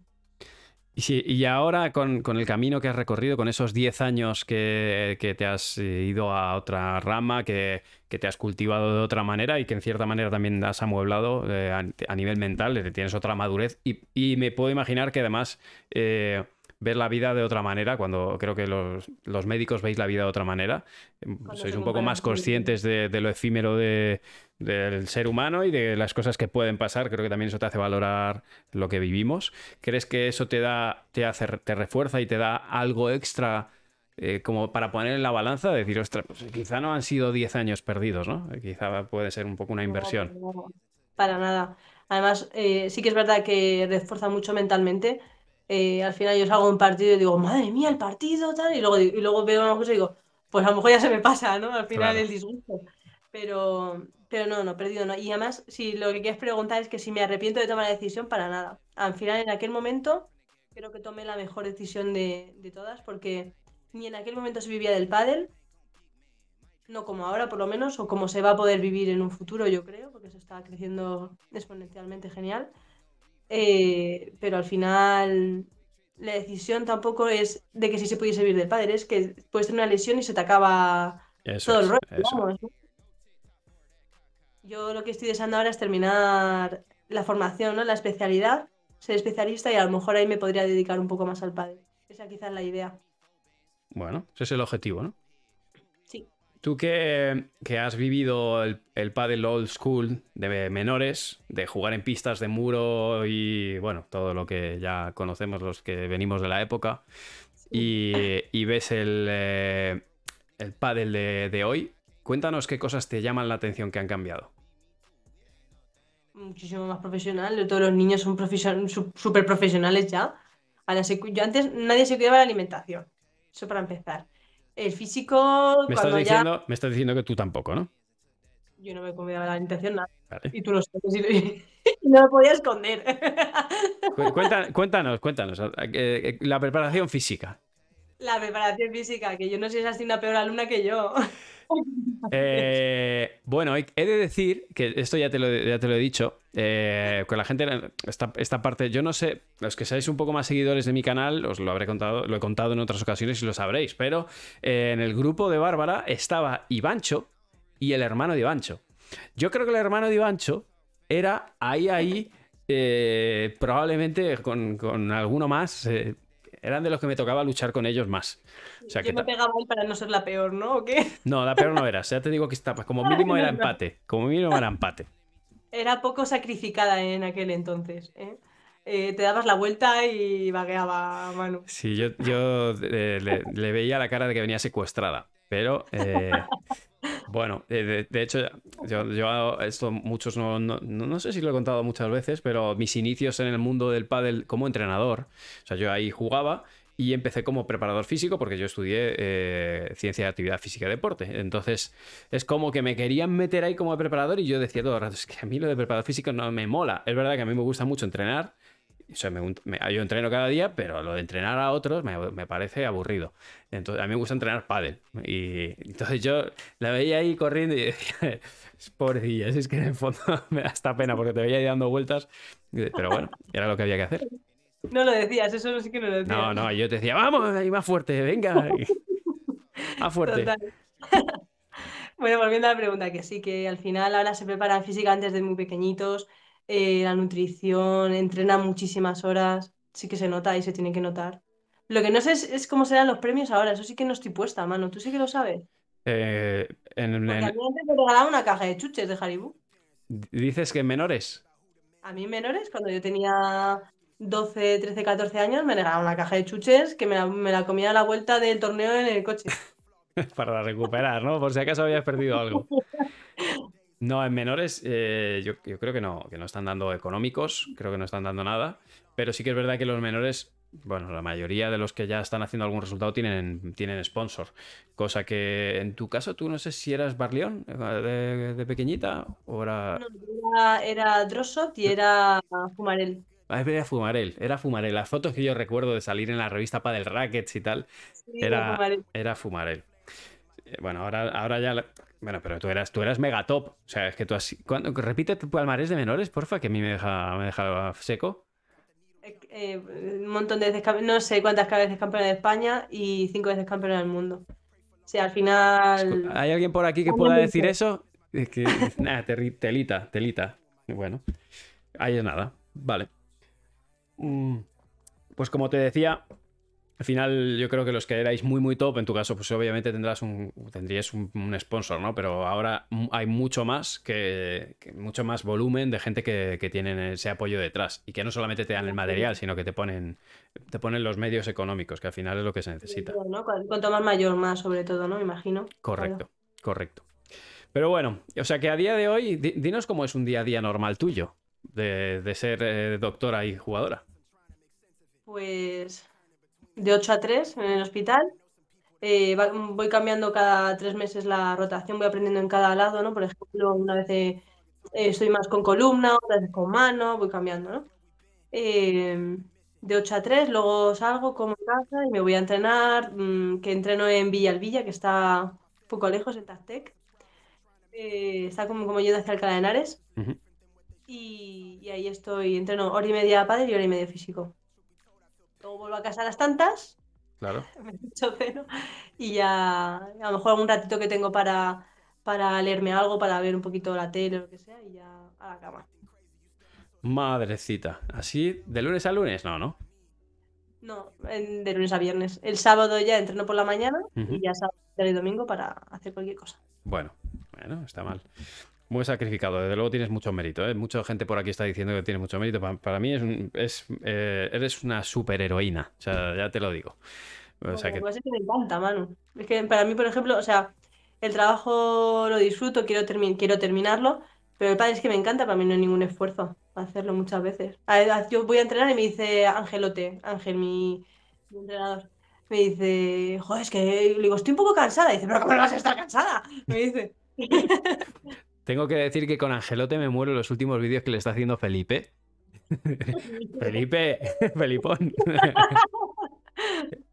Y, y ahora con, con el camino que has recorrido, con esos 10 años que, que te has ido a otra rama, que, que te has cultivado de otra manera y que en cierta manera también has amueblado eh, a, a nivel mental, eh, tienes otra madurez y, y me puedo imaginar que además eh, ver la vida de otra manera, cuando creo que los, los médicos veis la vida de otra manera, eh, sois un poco más con- conscientes de, de lo efímero de, del ser humano y de las cosas que pueden pasar, creo que también eso te hace valorar lo que vivimos. ¿Crees que eso te da, te hace, te refuerza y te da algo extra eh, como para poner en la balanza? Decir, ostras, pues quizá no han sido 10 años perdidos, ¿no? Eh, Quizá puede ser un poco una inversión. No, no, para nada. Además, eh, sí que es verdad que refuerza mucho mentalmente. Eh, al final yo salgo un partido y digo, madre mía, el partido, tal, y luego, y luego veo una cosa y digo, pues a lo mejor ya se me pasa, ¿no? Al final Claro. el disgusto. Pero, pero no, no, perdido no. Y además, si lo que quieres preguntar es que si me arrepiento de tomar la decisión, para nada. Al final, en aquel momento, creo que tomé la mejor decisión de, de todas, porque ni en aquel momento se vivía del pádel, no como ahora por lo menos, o como se va a poder vivir en un futuro, yo creo, porque se está creciendo exponencialmente genial. Eh, pero al final la decisión tampoco es de que si se pudiese vivir del pádel, es que puedes tener una lesión y se te acaba Eso todo el rollo, vamos. Yo lo que estoy deseando ahora es terminar la formación, ¿no? La especialidad, ser especialista y a lo mejor ahí me podría dedicar un poco más al pádel. Esa quizás es la idea. Bueno, ese es el objetivo, ¿no? Tú que, que has vivido el, el paddle old school de menores, de jugar en pistas de muro y bueno, todo lo que ya conocemos los que venimos de la época, y, ves el, eh, el pádel de, de hoy, cuéntanos qué cosas te llaman la atención que han cambiado. Muchísimo más profesional. Todos los niños son súper profesionales ya. Yo antes nadie se cuidaba la alimentación. Eso para empezar. El físico, Me estás, cuando ya diciendo, me estás diciendo que tú tampoco, ¿no? yo no me de la alimentación nada. Vale. Y tú lo sabes. Y, (laughs) no lo podía esconder. (laughs) Cuenta- cuéntanos, cuéntanos. eh, eh, La preparación física. La preparación física, que yo no sé si has una peor alumna que yo. (laughs) Eh, bueno, he he de decir que esto ya te lo, ya te lo he dicho, eh, con la gente, esta, esta parte, yo no sé, los que seáis un poco más seguidores de mi canal, os lo habré contado, lo he contado en otras ocasiones y lo sabréis, pero eh, en el grupo de Bárbara estaba Ivancho y el hermano de Ivancho. Yo creo que el hermano de Ivancho era ahí, ahí, eh, probablemente con, con alguno más, eran de los que me tocaba luchar con ellos más. O sea, yo que me pegaba ahí para no ser la peor, ¿no? ¿O qué? no, la peor no eras. Ya te digo que está, como (laughs) mínimo era empate. Como mínimo era empate. Era poco sacrificada en aquel entonces. ¿eh? Eh, te dabas la vuelta y vagueaba Manu. Sí, yo, yo eh, le, le veía la cara de que venía secuestrada. Pero eh, (laughs) bueno, de, de hecho, yo, yo esto muchos no, no, no- no sé si lo he contado muchas veces, pero mis inicios en el mundo del pádel como entrenador, o sea, yo ahí jugaba y empecé como preparador físico porque yo estudié eh, ciencia de actividad física y deporte. Entonces, es como que me querían meter ahí como preparador y yo decía todo el rato, es que a mí lo de preparador físico no me mola. Es verdad que a mí me gusta mucho entrenar. O sea, me- me- yo entreno cada día, pero lo de entrenar a otros me, me parece aburrido. Entonces, a mí me gusta entrenar pádel. Y entonces yo la veía ahí corriendo y decía, pobrecilla, es que en el fondo (laughs) me da esta pena porque te veía ahí dando vueltas. Pero bueno, era lo que había que hacer. No lo decías, eso sí que no lo decías. No, no, yo te decía, vamos, ahí más fuerte, venga. (laughs) Más fuerte. (laughs) Bueno, volviendo a la pregunta, que sí, que al final ahora se preparan física antes de muy pequeñitos, eh, la nutrición, entrenan muchísimas horas, sí que se nota y se tiene que notar. Lo que no sé es, es cómo serán los premios ahora, eso sí que no estoy puesta, mano, tú sí que lo sabes. Eh, en- en- a mí antes me regalaban una caja de chuches de Haribo. dices que en menores. A mí menores, cuando yo tenía 12, 13, 14 años, me regalaban una caja de chuches que me la, me la comía a la vuelta del torneo en el coche. (laughs) Para recuperar, ¿no? Por si acaso habías perdido algo. No, en menores eh, yo, yo creo que no, que no están dando económicos, creo que no están dando nada, pero sí que es verdad que los menores, bueno, la mayoría de los que ya están haciendo algún resultado tienen, tienen sponsor, cosa que en tu caso tú no sé si eras Barleón eh, de, de pequeñita o era... No, era, era Drossot y era Fumarel. Ah, era Fumarel, era Fumarel. Las fotos que yo recuerdo de salir en la revista Padel Rackets y tal, Sí, Era- Fumarel. Era Fumarel. Eh, Bueno, ahora, ahora ya. la- Bueno, pero tú eras, tú eras mega top. O sea, es que tú has. ¿Cuándo- Repite tu palmarés de menores, porfa, que a mí me deja, me deja seco. Eh, eh, un montón de veces, no sé cuántas veces campeona de España y cinco veces campeona del mundo. O sea, al final. ¿Hay alguien por aquí que pueda decir eso? Es que. (laughs) Nada, telita, telita. Bueno, ahí es nada. Vale. Mm, Pues como te decía, al final yo creo que los que erais muy muy top, en tu caso, pues obviamente tendrás un, tendrías un, un sponsor, ¿no? Pero ahora hay mucho más que, que mucho más volumen de gente que, que tienen ese apoyo detrás y que no solamente te dan el material, sino que te ponen, te ponen los medios económicos, que al final es lo que se necesita. ¿no? Cu- Cuanto más mayor, más sobre todo, ¿no? Me imagino. Correcto, correcto. Pero bueno, o sea que a día de hoy, di- dinos cómo es un día a día normal tuyo de, de ser eh, doctora y jugadora. Pues de 8 a 3 en el hospital. Eh, va- voy cambiando cada tres meses la rotación, voy aprendiendo en cada lado, ¿no? Por ejemplo, una vez eh, estoy más con columna, otra vez con mano, voy cambiando, ¿no? Eh, de 8 a 3, luego salgo, como en casa y me voy a entrenar, mm, que entreno en Villalvilla, que está un poco lejos, en Tactec. Eh, está como, como yendo hacia Alcalá de Henares. Y, y ahí estoy, entreno hora y media pádel y hora y media físico. Luego vuelvo a casa a las tantas, Claro. (laughs) me echo ceno y ya a lo mejor algún ratito que tengo para, para leerme algo, para ver un poquito la tele o lo que sea y ya a la cama. Madrecita. ¿Así de lunes a lunes? No, ¿no? No, en- de lunes a viernes. El sábado ya entreno por la mañana y ya sábado y domingo para hacer cualquier cosa. Bueno, bueno, está mal. Muy sacrificado, desde luego tienes mucho mérito. ¿eh? Mucha gente por aquí está diciendo que tienes mucho mérito. Pa- Para, mí es, un- es eh, eres una superheroína, o sea, ya te lo digo. O sea que me encanta, Manu. Es que para mí, por ejemplo, o sea, el trabajo lo disfruto, quiero, termi- quiero terminarlo, pero el padre es que me encanta, para mí no hay ningún esfuerzo hacerlo muchas veces. Yo voy a entrenar y me dice Angelote, Ángel, mi, mi entrenador, me dice, joder, es que le digo, estoy un poco cansada. Y dice, pero ¿cómo no vas a estar cansada? Me dice. (laughs) tengo que decir que con Angelote me muero los últimos vídeos que le está haciendo Felipe. (laughs) Felipe, (laughs) Felipón. (laughs)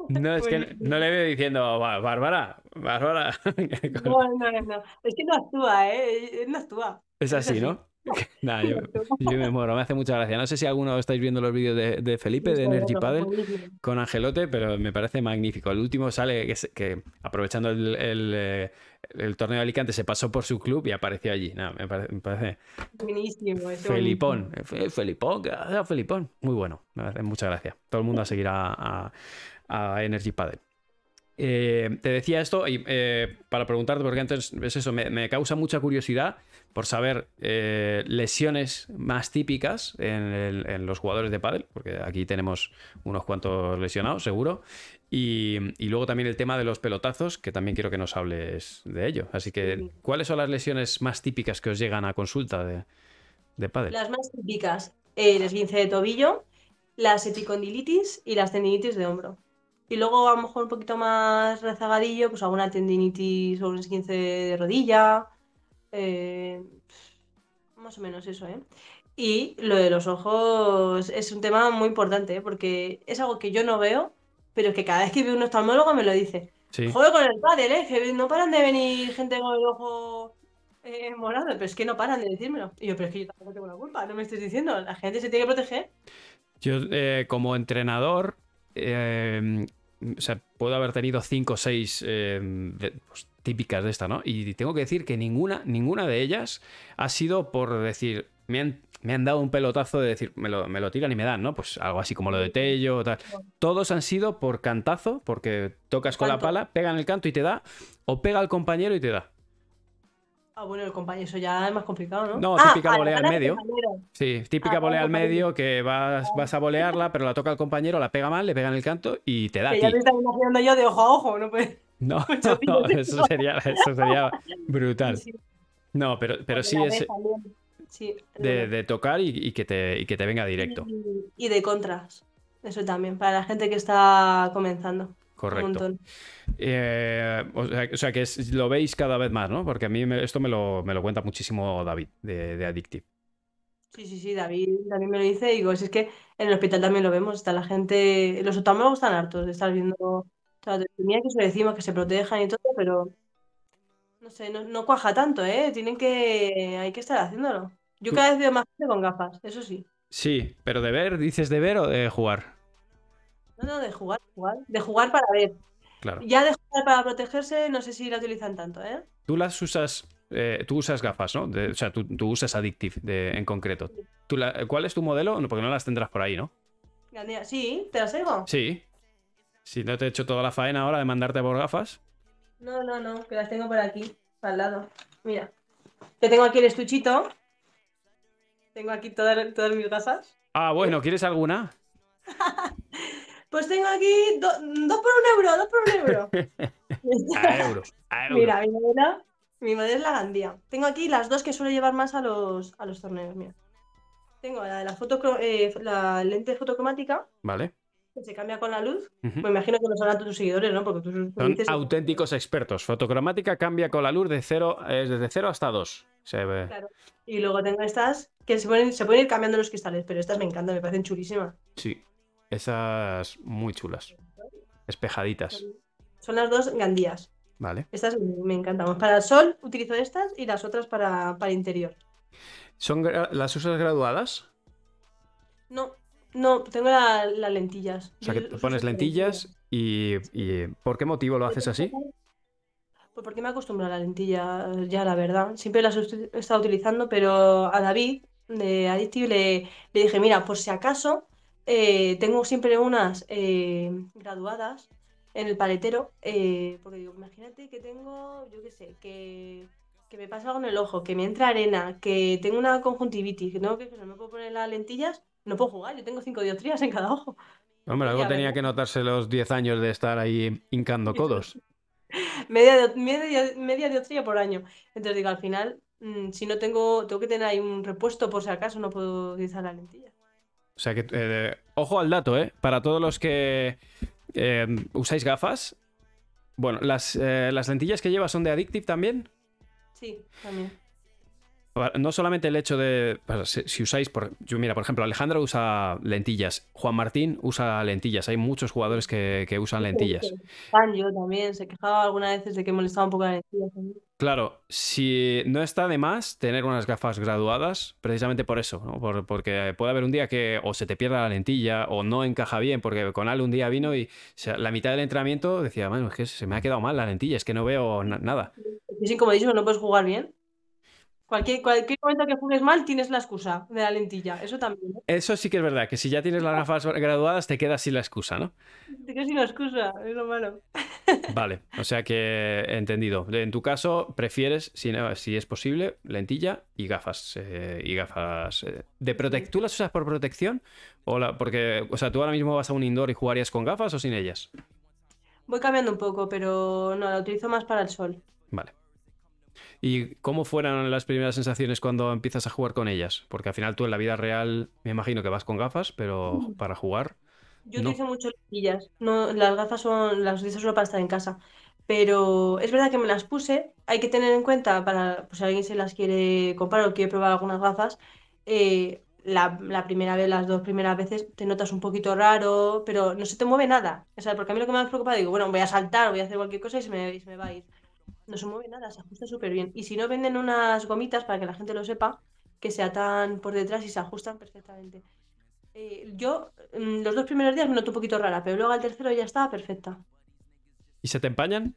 No, es que no, no le veo diciendo, "Ba- Bárbara, Bárbara. No, no, no. Es que no actúa, ¿eh? No actúa. Es así, ¿no? Nada, yo, yo me muero, me hace mucha gracia. No sé si alguno estáis viendo los vídeos de, de Felipe de Energy Paddle con Angelote, pero me parece magnífico. El último sale que, aprovechando el, el, eh, el torneo de Alicante se pasó por su club y apareció allí. Nada, me parece, me parece Buenísimo. Felipón. Fe- Felipón, Felipón. Muy bueno, me hace mucha gracia. Todo el mundo a seguir a, a- a Energy Paddle. Eh, te decía esto y, eh, para preguntarte, porque antes es eso, me, me causa mucha curiosidad por saber eh, lesiones más típicas en, el- en los jugadores de pádel, porque aquí tenemos unos cuantos lesionados, seguro. Y, y luego también el tema de los pelotazos, que también quiero que nos hables de ello. Así que. ¿cuáles son las lesiones más típicas que os llegan a consulta de, de pádel? Las más típicas, el esguince de tobillo, las epicondilitis y las tendinitis de hombro. Y luego a lo mejor un poquito más rezagadillo, pues alguna tendinitis o un esguince de rodilla. eh, más o menos eso, ¿eh? Y lo de los ojos es un tema muy importante, ¿eh? Porque es algo que yo no veo, pero que cada vez que veo un oftalmólogo me lo dice. Sí. Joder con el pádel, ¿eh? Que no paran de venir gente con el ojo eh, morado, pero es que no paran de decírmelo. Y yo, pero es que yo tampoco tengo la culpa, no me estés diciendo. La gente se tiene que proteger. Yo, eh, como entrenador, eh, o sea, puedo haber tenido cinco o seis de- pues, típicas de esta, ¿no? Y tengo que decir que ninguna, ninguna de ellas ha sido por decir, me han, me han dado un pelotazo de decir, me lo, me lo tiran y me dan, ¿no? Pues algo así como lo de Tello, tal. Todos han sido por cantazo, porque tocas con la pala, pegan el canto y te da, o pega al compañero y te da. Ah, bueno, el compañero, eso ya es más complicado, ¿no? No, Ah, típica volea al medio. Sí, típica Ah, volea al compañero. medio que vas, vas a volearla, pero la toca el compañero, la pega mal, le pega en el canto y te da a Que ti. ya me estaba imaginando yo de ojo a ojo, ¿no? Pues, No, (laughs) (laughs) eso sería, eso sería brutal. No, pero, pero sí es también. Sí, de, tocar y, y que te, y que te venga directo. Y, y de contras. Eso también, para la gente que está comenzando. Correcto. Eh, o, sea, o sea que es- lo veis cada vez más, ¿no? Porque a mí me- esto me lo, me lo cuenta muchísimo David de, de Addictive. Sí, sí, sí, David también me lo dice. Y digo, es que en el hospital también lo vemos. Está la gente, los oftalmólogos están hartos de estar viendo mira que se decimos que se protejan y todo, pero no sé, no, no cuaja tanto, ¿eh? Tienen que, hay que estar haciéndolo. Yo cada vez veo más gente con gafas, eso sí. Sí, pero de ver, ¿dices de ver o de jugar? No, no, de jugar, jugar, de jugar para ver. Claro. Ya de jugar para protegerse, no sé si la utilizan tanto, ¿eh? Tú las usas, eh, tú usas gafas, ¿no? De- o sea, tú, tú usas Addictive de- en concreto. ¿Tú la- ¿Cuál es tu modelo? No, porque no las tendrás por ahí, ¿no? Sí, ¿te las traigo? Sí. Si no te he hecho toda la faena ahora de mandarte por gafas. No, no, no, que las tengo por aquí, al lado. Mira, que tengo aquí el estuchito. Tengo aquí todas, todas mis gafas. Ah, bueno, ¿quieres alguna? (laughs) Pues tengo aquí do- dos por un euro, dos por un euro. (laughs) A euro. A. Mira, mi mi modelo es la Gandía. Tengo aquí las dos que suelo llevar más a los, a los torneos, mira. Tengo la de la, fotocro- eh, la lente fotocromática, Vale. Que se cambia con la luz. Me imagino que lo sabrán tus seguidores, ¿no? Porque tú Son dices- auténticos expertos. Fotocromática cambia con la luz de cero, es desde 0 hasta 2. Se ve. Claro. Y luego tengo estas que se pueden, se pueden ir cambiando los cristales, pero estas me encantan, me parecen chulísimas. Sí. Esas muy chulas. Espejaditas. Son las dos gandías. Vale. Estas me encantan. Para el sol utilizo estas y las otras para, para interior. ¿Son las usas graduadas? No, no, tengo la- las lentillas. O sea, que te pones las lentillas y, y ¿por qué motivo lo haces así? Pues porque me acostumbro a la lentilla, ya la verdad. Siempre las he estado utilizando, pero a David de Addictive le, le dije, mira, por si acaso, eh, tengo siempre unas eh, graduadas en el paletero, eh, porque digo, imagínate que tengo, yo qué sé, que, que me pasa algo en el ojo, que me entra arena, que tengo una conjuntivitis, que tengo que, que no me puedo poner las lentillas, no puedo jugar, yo tengo cinco dioptrías en cada ojo. Hombre, algo Ya, tenía que notarse los 10 años de estar ahí hincando (laughs) codos. Media, di- media, media dioptría por año. Entonces digo, al final, mm, si no tengo, tengo que tener ahí un repuesto por si acaso no puedo utilizar la lentilla. O sea que, eh, ojo al dato, ¿eh? Para todos los que eh, usáis gafas. Bueno, las, eh, las lentillas que llevas son de Addictive también. Sí, también. No solamente el hecho de. pues, si, usáis. Por, yo, mira, por ejemplo, Alejandro usa lentillas. Juan Martín usa lentillas. Hay muchos jugadores que, que usan lentillas. Fangio también se quejaba algunas veces de que molestaba un poco la lentilla también. Claro, si no está de más tener unas gafas graduadas, precisamente por eso, ¿no? Por- porque puede haber un día que o se te pierda la lentilla o no encaja bien, porque con Ale un día vino y la mitad del entrenamiento decía, bueno, es que se me ha quedado mal la lentilla, es que no veo na- nada. Es incomodísimo, no puedes jugar bien. Cualquier, cualquier momento que juegues mal tienes la excusa de la lentilla. Eso también. Eso sí que es verdad, que si ya tienes las (laughs) gafas graduadas te quedas sin la excusa, ¿no? Te quedas sin la excusa, es lo malo. (laughs) Vale, o sea que entendido. En tu caso, prefieres, si, no- si es posible, lentilla y gafas. eh, y gafas. eh, de protec- ¿Tú las usas por protección? O la- porque, o sea, tú ahora mismo vas a un indoor y jugarías con gafas o sin ellas? Voy cambiando un poco, pero no, la utilizo más para el sol. Vale. ¿Y cómo fueron las primeras sensaciones cuando empiezas a jugar con ellas? Porque al final tú en la vida real me imagino que vas con gafas, pero para jugar. Yo No. utilizo mucho lentillas. No, las gafas son, las utilizo solo para estar en casa. Pero es verdad que me las puse. Hay que tener en cuenta para pues, si alguien se las quiere comprar o quiere probar algunas gafas. eh, la, la primera vez, las dos primeras veces, te notas un poquito raro, pero no se te mueve nada. O sea, porque a mí lo que me más preocupa, digo, bueno, voy a saltar, voy a hacer cualquier cosa y se me, y se me va a ir. No se mueve nada, se ajusta súper bien. Y si no, venden unas gomitas para que la gente lo sepa, que se atan por detrás y se ajustan perfectamente. Eh, yo mm, los dos primeros días me noto un poquito rara, pero luego al tercero ya estaba perfecta. ¿Y se te empañan?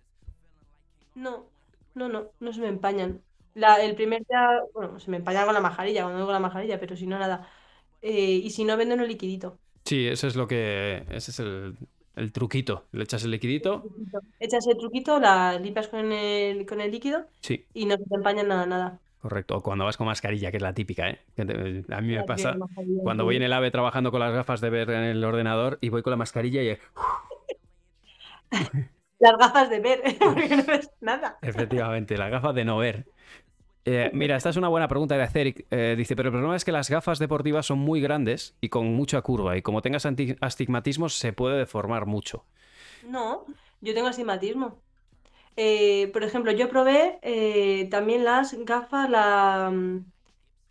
No, no, no, no se me empañan. La, el primer día, bueno, se me empañan con la majarilla, cuando con la majarilla, pero si no, nada. Eh, y si no, venden un liquidito. Sí, eso es lo que. Ese es el, el truquito. Le echas el liquidito. Echas el truquito, la limpias con el, con el líquido Sí, y no se te empañan nada, nada. correcto. O cuando vas con mascarilla, que es la típica, ¿eh? A mí me pasa cuando voy en el AVE trabajando con las gafas de ver en el ordenador y voy con la mascarilla y. (laughs) Las gafas de ver, (laughs) porque no ves nada. Efectivamente, las gafas de no ver. Eh, mira, esta es una buena pregunta de Aceric. Eh, dice, pero el problema es que las gafas deportivas son muy grandes y con mucha curva, y como tengas astigmatismos se puede deformar mucho. No, yo tengo astigmatismo. Eh, por ejemplo, yo probé eh, también las gafas, la,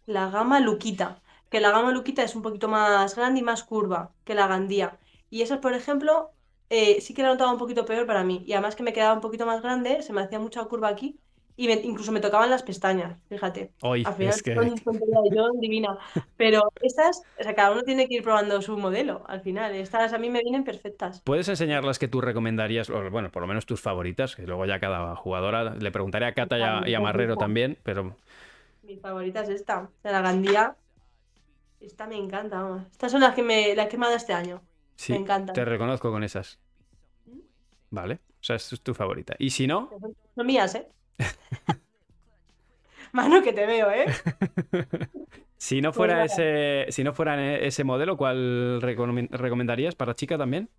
la gama Luquita, que la gama Luquita es un poquito más grande y más curva que la Gandía. Y esas, por ejemplo, sí que la notaba un poquito peor para mí. Y además que me quedaba un poquito más grande, se me hacía mucha curva aquí y me- incluso me tocaban las pestañas, fíjate. Hoy Al final es que... yo divina. Pero estas, o sea, cada uno tiene que ir probando su modelo al final. Estas a mí me vienen perfectas. ¿Puedes enseñar las que tú recomendarías, o bueno, por lo menos tus favoritas, que luego ya cada jugadora, le preguntaré a Cata y a, y a Marrero también, pero Mi favorita es esta, de la Gandía. Esta me encanta, vamos. Estas son las que me, las que me dado este año. sí, Me encantan. te reconozco con esas. Vale, o sea, es tu favorita. Y si no, son mías, ¿eh? (laughs) Mano, que te veo, ¿eh? (laughs) si no fuera ese, si no fuera ese modelo, ¿cuál recom- recomendarías para chica también?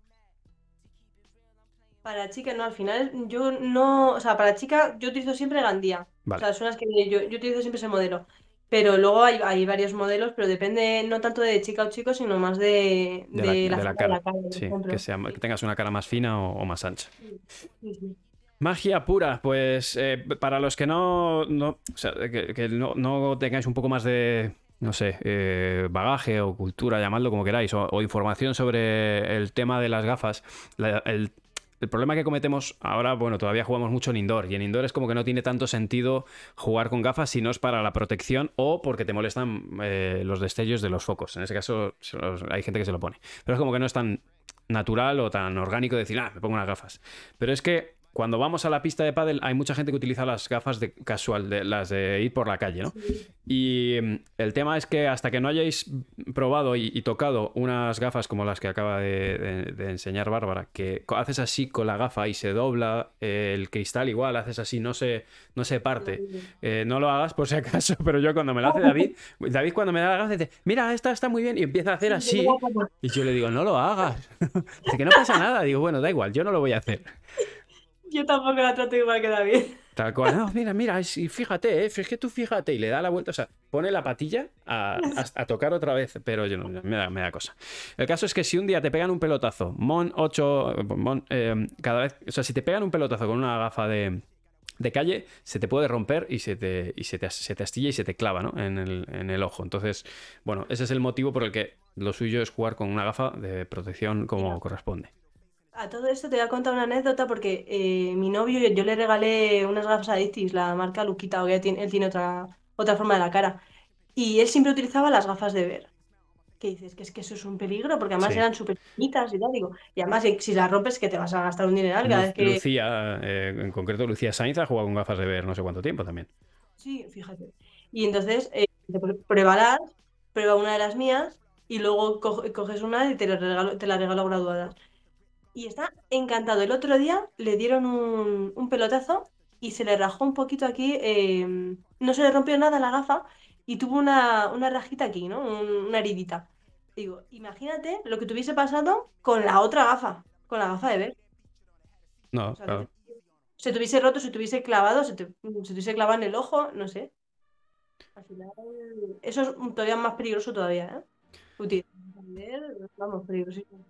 Para chica, no, al final yo no. O sea, para chica yo utilizo siempre Gandía. O Vale. sea, son las que yo, yo utilizo siempre ese modelo. Pero luego hay, hay varios modelos, pero depende no tanto de chica o chico, sino más de, De la, de de cara. la cara, por Sí, ejemplo. que, sea- que tengas una cara más fina o, o más ancha. sí, sí. Magia pura, pues eh, para los que no, no, que, no, no tengáis un poco más de, no sé, eh, bagaje o cultura, llamadlo como queráis, o, información sobre el tema de las gafas, el, el problema que cometemos ahora, bueno, todavía jugamos mucho en indoor y en indoor es como que no tiene tanto sentido jugar con gafas si no es para la protección o porque te molestan eh, los destellos de los focos. En ese caso hay gente que se lo pone. Pero es como que no es tan natural o tan orgánico decir, ah, me pongo unas gafas. Pero es que cuando vamos a la pista de pádel hay mucha gente que utiliza las gafas de casual, de, las de ir por la calle, ¿no? Y mm, el tema es que hasta que no hayáis probado y, tocado unas gafas como las que acaba de, enseñar Bárbara, que haces así con la gafa y se dobla eh, el cristal igual, haces así, no se, no se parte. Eh, no lo hagas por si acaso, (laughs) pero yo cuando me lo hace David, David cuando me da la gafa dice, mira, esta está muy bien y empieza a hacer así. Y yo le digo, no lo hagas. (laughs) Dice que no pasa nada. Digo, bueno, da igual, yo no lo voy a hacer. Yo tampoco la trato igual que David. Tal cual. No, mira, mira, y fíjate, ¿eh? es que tú fíjate. Y le da la vuelta, o sea, pone la patilla a, tocar otra vez, pero yo no, me da, me da, cosa. El caso es que si un día te pegan un pelotazo, Mon 8, eh, cada vez, o sea, si te pegan un pelotazo con una gafa de, de calle, se te puede romper y se te, y se te, se te astilla y se te clava ¿no? en, el, en el ojo. Entonces, bueno, ese es el motivo por el que lo suyo es jugar con una gafa de protección como corresponde. A todo esto te voy a contar una anécdota porque eh, mi novio, yo le regalé unas gafas a Itis, la marca Luquita, o él tiene otra, otra forma de la cara. Y él siempre utilizaba las gafas de ver. ¿Qué dices? Que es que eso es un peligro, porque además eran súper bonitas y tal. Digo, y además, si las rompes, que te vas a gastar un dineral cada vez que. Lucía, eh, en concreto, Lucía Sainz ha jugado con gafas de ver no sé cuánto tiempo también. Sí, fíjate. Y entonces, eh, prueba prueba una de las mías y luego coges una y te la regalo, te la regalo graduadas y está encantado. El otro día le dieron un, pelotazo y se le rajó un poquito aquí, em, no se le rompió nada la gafa y tuvo una, rajita aquí, ¿no? una heridita. Digo, imagínate lo que tuviese pasado con la otra gafa, con la gafa de ver. No, claro. Se tuviese roto, se tuviese clavado, se, tuviese clavado en el ojo, no sé. Al final, eso es todavía más peligroso todavía, ¿eh? vamos, peligrosísimo.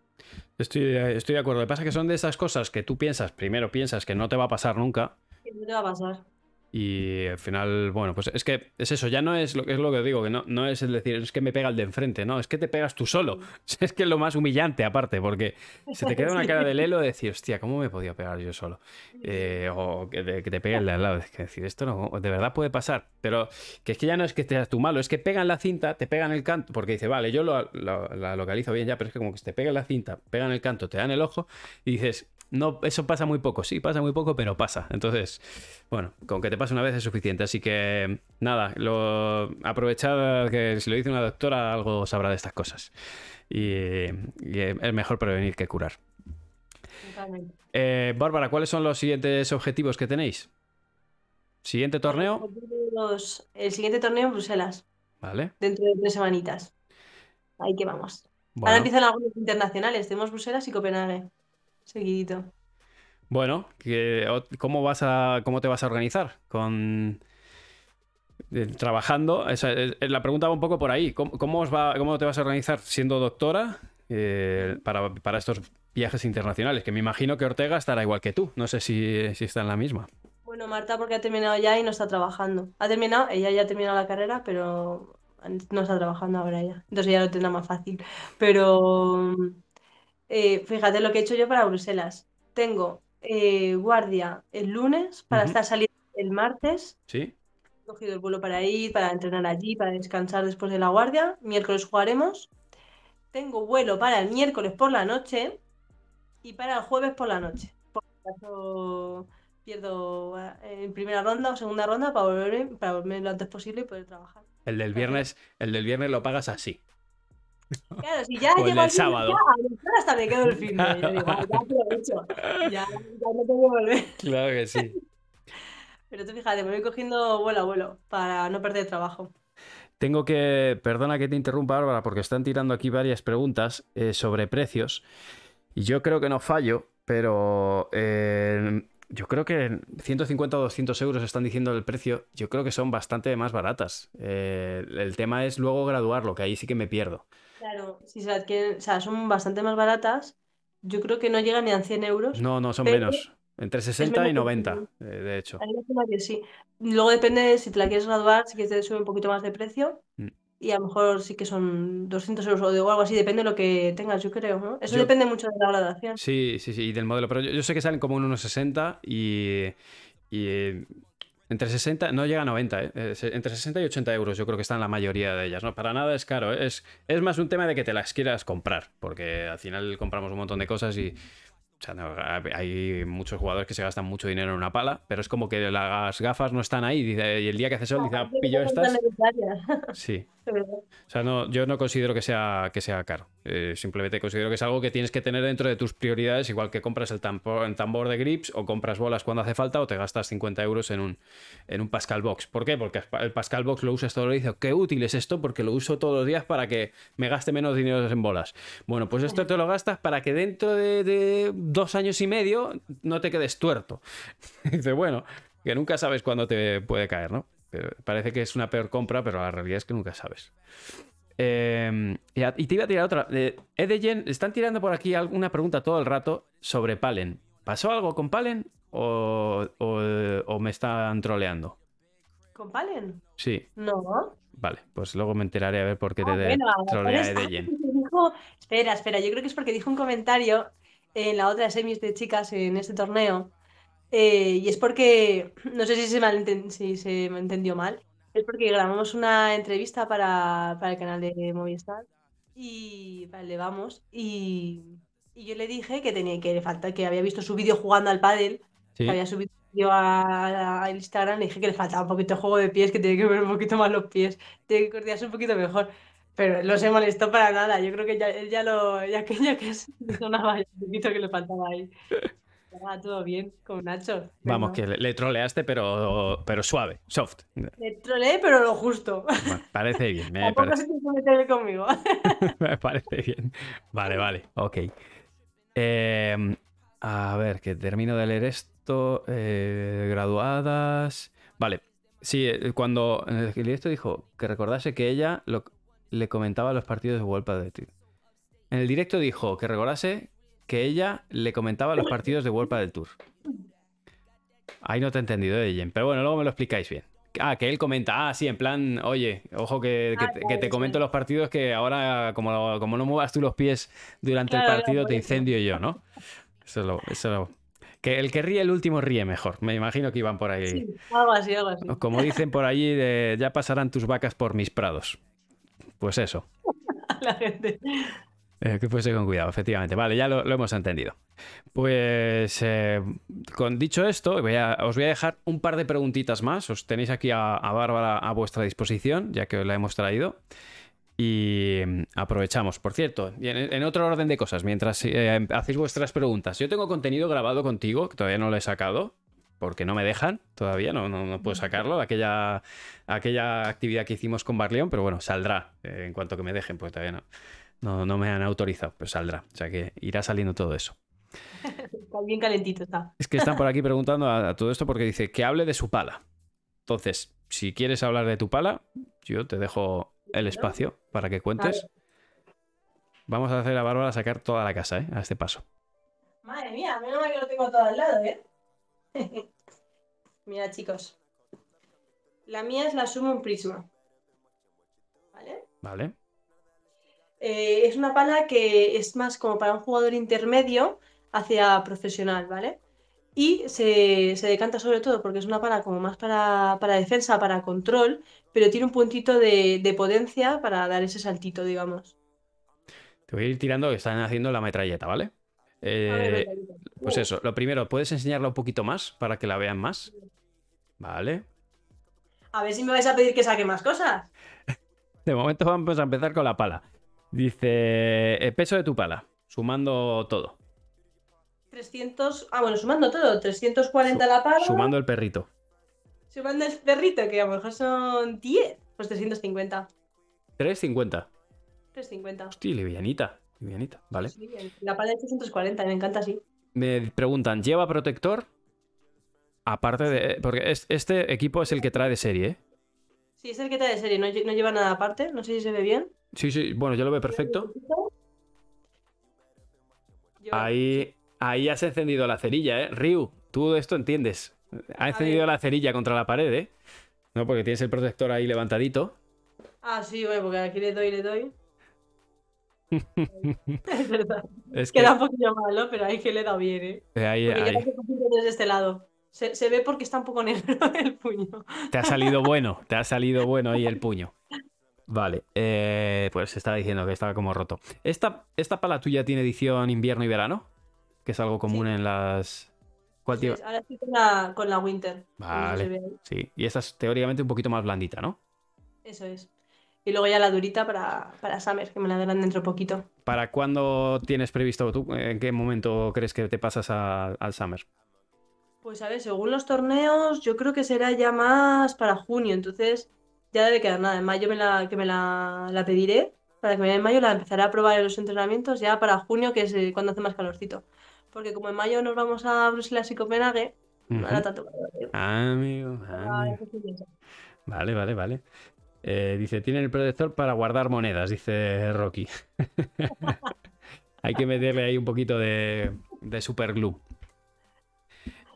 Estoy, estoy de acuerdo. Lo que pasa es que son de esas cosas que tú piensas, primero piensas que no te va a pasar nunca. no te va a pasar. Y al final, bueno, pues es que es eso, ya no es lo, es lo que digo, que no, no es el decir, es que me pega el de enfrente, no, es que te pegas tú solo. (laughs) Es que es lo más humillante aparte, porque se te queda una cara de (laughs) lelo de decir, hostia, ¿cómo me podía pegar yo solo? Eh, o que te, pegue el de al lado. Es que decir, esto no, de verdad puede pasar. Pero que es que ya no es que seas tú malo, es que pegan la cinta, te pegan el canto, porque dice, vale, yo lo, la localizo bien ya, pero es que como que te pegan la cinta, pegan el canto, te dan el ojo y dices, no, eso pasa muy poco, sí, pasa muy poco, pero pasa. Entonces, bueno, con que te pase una vez es suficiente. Así que, nada, lo, aprovechad que si lo dice una doctora, algo sabrá de estas cosas. Y, es mejor prevenir que curar. Eh, Bárbara, ¿cuáles son los siguientes objetivos que tenéis? ¿Siguiente torneo? el siguiente torneo en Bruselas. Vale. Dentro de tres semanitas. Ahí que vamos. Ahora empiezan algunos internacionales. Tenemos Bruselas y Copenhague seguidito. Bueno, ¿cómo, vas a, ¿cómo te vas a organizar? Con eh, trabajando. la pregunta va un poco por ahí. ¿Cómo, os va, cómo te vas a organizar siendo doctora eh, para, estos viajes internacionales? Que me imagino que Ortega estará igual que tú. No sé si, si está en la misma. Bueno, Marta, porque ha terminado ya y no está trabajando. Ha terminado, ella ya ha terminado la carrera, pero no está trabajando ahora ya. Entonces ya lo tendrá más fácil. Pero eh, fíjate lo que he hecho yo para Bruselas. Tengo eh, guardia el lunes para estar saliendo el martes. Sí. He cogido el vuelo para ir, para entrenar allí, para descansar después de la guardia. Miércoles jugaremos. Tengo vuelo para el miércoles por la noche y para el jueves por la noche. Por caso pierdo eh, en primera ronda o segunda ronda para volver, para volver lo antes posible y poder trabajar. El del viernes, el del viernes lo pagas así. Claro, si ya llego el sábado. Ya, hasta me quedo el fin de. Yo digo, ya aprovecho. Ya, ya no tengo que volver. Claro que sí. Pero tú fíjate, me voy cogiendo vuelo a vuelo para no perder trabajo. Tengo que, perdona que te interrumpa, Bárbara, porque están tirando aquí varias preguntas eh, sobre precios. Y yo creo que no fallo, pero eh, yo creo que 150 o 200 euros están diciendo el precio. Yo creo que son bastante más baratas. Eh, el tema es luego graduarlo, que ahí sí que me pierdo. Claro, si se adquieren, o sea, son bastante más baratas. Yo creo que no llegan ni a 100 euros. No, no, son menos. Entre 60 y 90, eh, de hecho. sí. Luego depende si te la quieres graduar, si quieres te sube un poquito más de precio. Mm. Y a lo mejor sí que son 200 euros o algo así, depende de lo que tengas, yo creo, ¿no? Eso depende mucho de la graduación. Sí, sí, sí, y del modelo. Pero yo, sé que salen como en unos 60 y, y entre 60, no llega a 90, ¿eh? entre 60 y 80 euros yo creo que están la mayoría de ellas, ¿no? Para nada es caro, ¿eh? es, es más un tema de que te las quieras comprar, porque al final compramos un montón de cosas y O sea, no, hay muchos jugadores que se gastan mucho dinero en una pala, pero es como que las gafas no están ahí. Y el día que hace sol, dice, ah, pillo estas. Sí. O sea, no, yo no considero que sea, que sea caro. Eh, simplemente considero que es algo que tienes que tener dentro de tus prioridades, igual que compras el tambor, de grips o compras bolas cuando hace falta o te gastas 50 euros en un, en un Pascal Box. ¿Por qué? Porque el Pascal Box lo usas todo el día. ¿Qué útil es esto? Porque lo uso todos los días para que me gaste menos dinero en bolas. Bueno, pues esto te lo gastas para que dentro de, dos años y medio no te quedes tuerto. (laughs) Dice, bueno, que nunca sabes cuándo te puede caer, ¿no? Parece que es una peor compra, pero la realidad es que nunca sabes. Em, y, te iba a tirar otra. Eh, Edegen, están tirando por aquí alguna pregunta todo el rato sobre Palen. ¿Pasó algo con Palen o, me están troleando? ¿Con Palen? Sí. No. Vale, pues luego me enteraré a ver por qué te ah, trolea Edegen. Espera, espera, yo creo que es porque dijo un comentario en la otra semis de chicas en este torneo. Eh, y es porque, (clears throat) no sé si se, si se me entendió mal, es porque grabamos una entrevista para, el canal de Movistar y vale, vamos. Y, yo le dije que tenía que le falta, que había visto su vídeo jugando al pádel, que había subido vídeo a, Instagram, le dije que le faltaba un poquito de juego de pies, que tiene que ver un poquito más los pies, tiene que coordinarse un poquito mejor. Pero no se molestó para nada. Yo creo que ya, él ya lo, ya que ya que (laughs) sonaba un poquito que le faltaba ahí. Ah, todo bien con Nacho. Vamos, que le, troleaste, pero, pero suave, soft. Le troleé, pero lo justo. parece bien. (laughs) Me parece... se conmigo. (laughs) me parece bien. Vale, vale, ok. Em, a ver, que termino de leer esto. Eh, graduadas. Vale. Sí, eh, cuando el esto dijo que recordase que ella le comentaba los partidos de World de ti. En el directo dijo que recordase que ella le comentaba los partidos de World del Tour. Ahí no te he entendido, de pero bueno, luego me lo explicáis bien. Ah, que él comenta, ah, sí, en plan, oye, ojo que, te ah, comento los partidos que ahora, como, como no muevas tú los pies durante el partido, te incendio yo, ¿no? Eso es lo, eso Que el que ríe el último ríe mejor. Me imagino que iban por ahí. Sí, algo así, algo así. Como dicen por allí, de, ya pasarán tus vacas por mis prados. Pues eso. (laughs) La gente. Eh, que fuese con cuidado, efectivamente. Vale, ya lo, hemos entendido. Pues eh, con dicho esto, os voy a dejar un par de preguntitas más. Os tenéis aquí a, Bárbara a vuestra disposición, ya que os la hemos traído. Y mm, aprovechamos. Por cierto, en, otro orden de cosas, mientras eh, hacéis vuestras preguntas, yo tengo contenido grabado contigo, que todavía no lo he sacado, porque no me dejan todavía, no, no, puedo sacarlo, aquella, aquella actividad que hicimos con Barleón, pero bueno, saldrá en cuanto que me dejen, pues todavía no. No, no me han autorizado, pero saldrá. O sea que irá saliendo todo eso. Está bien calentito, está. Es que están por aquí preguntando a, todo esto porque dice que hable de su pala. Entonces, si quieres hablar de tu pala, yo te dejo el espacio para que cuentes. Vamos a hacer a Bárbara sacar toda la casa, ¿eh? A este paso. Madre mía, menos mal que lo tengo todo al lado, ¿eh? (laughs) Mira, chicos. La mía es la Summon Prisma. ¿Vale? Vale. Eh, es una pala que es más como para un jugador intermedio hacia profesional, ¿vale? Y se, decanta sobre todo porque es una pala como más para, defensa, para control, pero tiene un puntito de, potencia para dar ese saltito, digamos. Te voy a ir tirando que están haciendo la metralleta, ¿vale? Eh, pues eso, lo primero, ¿puedes enseñarla un poquito más para que la vean más? Vale. A ver si me vais a pedir que saque más cosas. (laughs) De momento vamos a empezar con la pala. Dice, el peso de tu pala, sumando todo. 300, ah, bueno, sumando todo, 340 la pala. Sumando el perrito. Sumando el perrito, que a lo mejor son 10, pues 350. 350. 350. Hostia, livianita, livianita, vale. la pala de 340, me encanta así. Me preguntan, ¿lleva protector? Aparte de. Porque este equipo es el que trae de serie, ¿eh? Sí, es el que trae de serie, no, no lleva nada aparte, no sé si se ve bien. Sí, sí, bueno, yo lo veo perfecto. Ahí, ahí has encendido la cerilla, ¿eh? Ryu, tú esto entiendes. Ha encendido la cerilla contra la pared, ¿eh? No, porque tienes el protector ahí levantadito. Ah, sí, bueno, porque aquí le doy, le doy. (laughs) es verdad. Queda un poquito malo, pero ahí que le da bien, ¿eh? ahí, ahí. desde este lado. Se, se, ve porque está un poco (laughs) negro el puño. Te ha salido bueno, te ha salido bueno ahí el puño. Vale, eh, pues estaba diciendo que estaba como roto. ¿Esta, ¿Esta pala tuya tiene edición invierno y verano? Que es algo común en las. ¿Cuál es. Ahora estoy con la, con la Winter. Vale. Sí. Y esta es teóricamente un poquito más blandita, ¿no? Eso es. Y luego ya la durita para, para Summer, que me la darán dentro poquito. ¿Para cuándo tienes previsto tú? ¿En qué momento crees que te pasas al Summer? Pues a ver, según los torneos, yo creo que será ya más para junio, entonces ya debe quedar nada. En mayo me la, que me la, la pediré, para que me en mayo la empezaré a probar en los entrenamientos ya para junio, que es eh, cuando hace más calorcito. Porque como en mayo nos vamos a Bruselas y Copenhague, no hará Ujú. tanto. ¿eh? Amigo, Ah, amigo. Vale, vale, vale. Eh, dice, tiene el protector para guardar monedas, dice Rocky. (laughs) Hay que meterle ahí un poquito de, de superglue.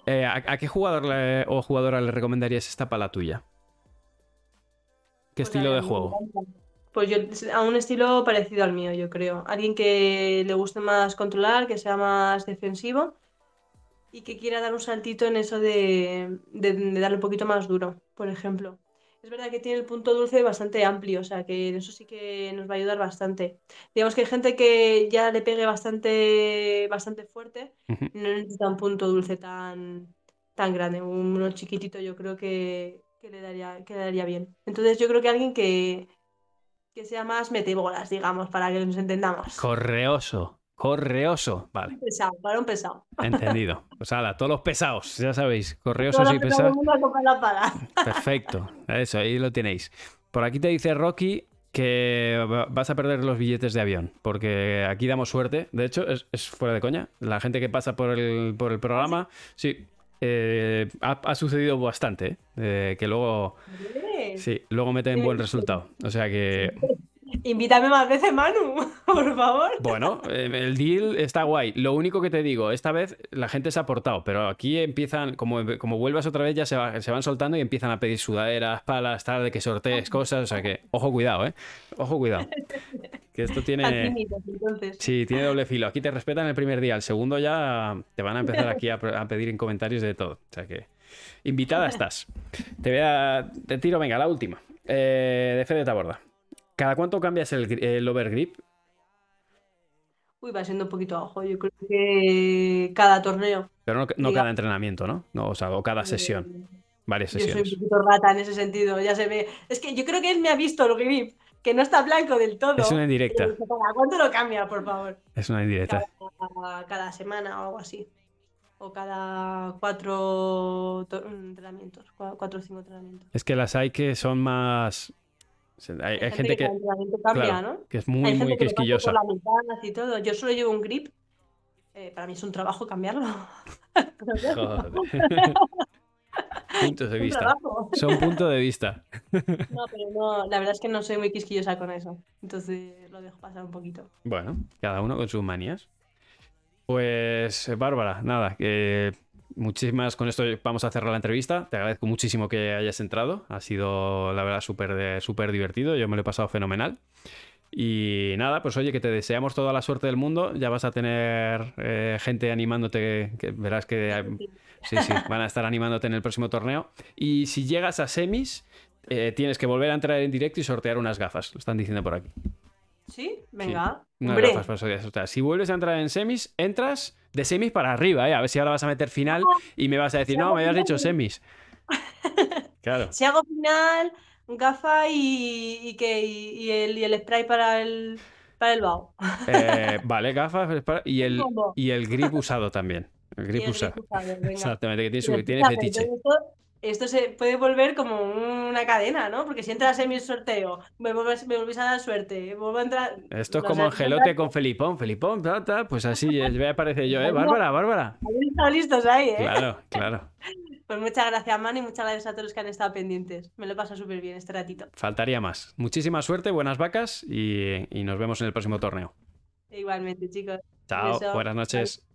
Eh, ¿a, a qué jugador le- o jugadora le recomendarías esta para la tuya? ¿Qué Pues estilo de juego? Pues yo, a un estilo parecido al mío, yo creo. Alguien que le guste más controlar, que sea más defensivo y que quiera dar un saltito en eso de, de- de darle un poquito más duro, por ejemplo. Es verdad que tiene el punto dulce bastante amplio, o sea que en eso sí que nos va a ayudar bastante. Digamos que hay gente que ya le pegue bastante, bastante fuerte, no necesita un punto dulce tan, tan grande. Uno chiquitito yo creo que, que le daría, que le daría bien. Entonces yo creo que alguien que, que sea más metebolas, digamos, para que nos entendamos. Correoso, correoso. Vale, pesado, para un pesado. entendido. Pues ala, todos los pesados, ya sabéis, correosos Todos y pesados. Perfecto, eso, ahí lo tenéis. Por aquí te dice Rocky que va- vas a perder los billetes de avión, porque aquí damos suerte. De hecho, es, es fuera de coña. La gente que pasa por el, por el programa, sí, eh, ha, ha sucedido bastante, ¿eh? Que luego, sí, luego meten buen resultado. O sea que, Invítame más veces, Manu, (laughs) por favor. bueno, eh, el deal está guay. Lo único que te digo, esta vez la gente se ha portado, pero aquí empiezan, como, como vuelvas otra vez, ya se, va- se van soltando y empiezan a pedir sudaderas, palas, tal, de que sortees cosas. O sea que, ojo, cuidado, ¿eh? Ojo, cuidado. Que esto tiene. (laughs) Sí, tiene doble filo. Aquí te respetan el primer día, el segundo ya te van a empezar aquí a, a pedir en comentarios de todo. O sea que, invitada estás. Te voy a. Te tiro, venga, la última. Eh, de Fede Taborda. ¿Cada cuánto cambias el, el overgrip? Uy, va siendo un poquito a ojo. Yo creo que cada torneo. Pero no, cada entrenamiento, ¿no? no o sea, o cada sesión. eh, Varias Yo soy un sesiones. poquito rata en ese sentido, ya se ve. Es que yo creo que él me ha visto el grip, que no está blanco del todo. Es una indirecta. dice, "Para, ¿Cuánto lo cambia, por favor? Es una indirecta. Cada, cada semana o algo así. O cada cuatro to- entrenamientos, cua- cuatro o cinco entrenamientos. Es que las hay que son más. Hay, hay gente que, cambia, claro, ¿no? que es Hay muy, gente muy que lo pasa quisquillosa. por la mitad y todo. Yo solo llevo un grip. eh, para mí es un trabajo cambiarlo. (laughs) Joder. (laughs) Puntos de vista. Son punto de vista. No, pero no, la verdad es que no soy muy quisquillosa con eso. Entonces lo dejo pasar un poquito. Bueno, cada uno con sus manías. Pues, eh, Bárbara, nada, que muchísimas. Con esto vamos a cerrar la entrevista. Te agradezco muchísimo que hayas entrado. Ha sido, la verdad, súper divertido. Yo me lo he pasado fenomenal. Y nada, pues oye, que te deseamos toda la suerte del mundo. Ya vas a tener eh, gente animándote, verás que sí, sí, van a estar animándote en el próximo torneo. Y si llegas a semis, eh, tienes que volver a entrar en directo y sortear unas gafas. Lo están diciendo por aquí. ¿Sí? Venga. Unas Hombre, gafas para sortear. Si vuelves a entrar en semis, entras de semis para arriba, ¿eh? A ver si ahora vas a meter final y me vas a decir, Si no, me habías dicho semis. (laughs) Claro. si hago final, gafa y, y, que, y, y el, y el spray para el, para el bao. Eh, vale, gafas y el, y el grip usado también. El grip el usado. grip usado, (laughs) venga. Exactamente, que tiene, su- tiene fetiche. entonces Esto, se puede volver como una cadena, ¿no? Porque si entras en mi sorteo, me volvés a dar suerte, vuelvo a entrar. Esto es no como Angelote con Felipón. Felipón, ta, ta, pues así me aparece yo, ¿eh? Bárbara, Bárbara. Estado listos ahí, ¿eh? Claro, claro. (laughs) Pues muchas gracias, Manu, y muchas gracias a todos los que han estado pendientes. Me lo he pasado súper bien este ratito. Faltaría más. Muchísima suerte, buenas vacas y, y nos vemos en el próximo torneo. Igualmente, chicos. Chao, buenas noches.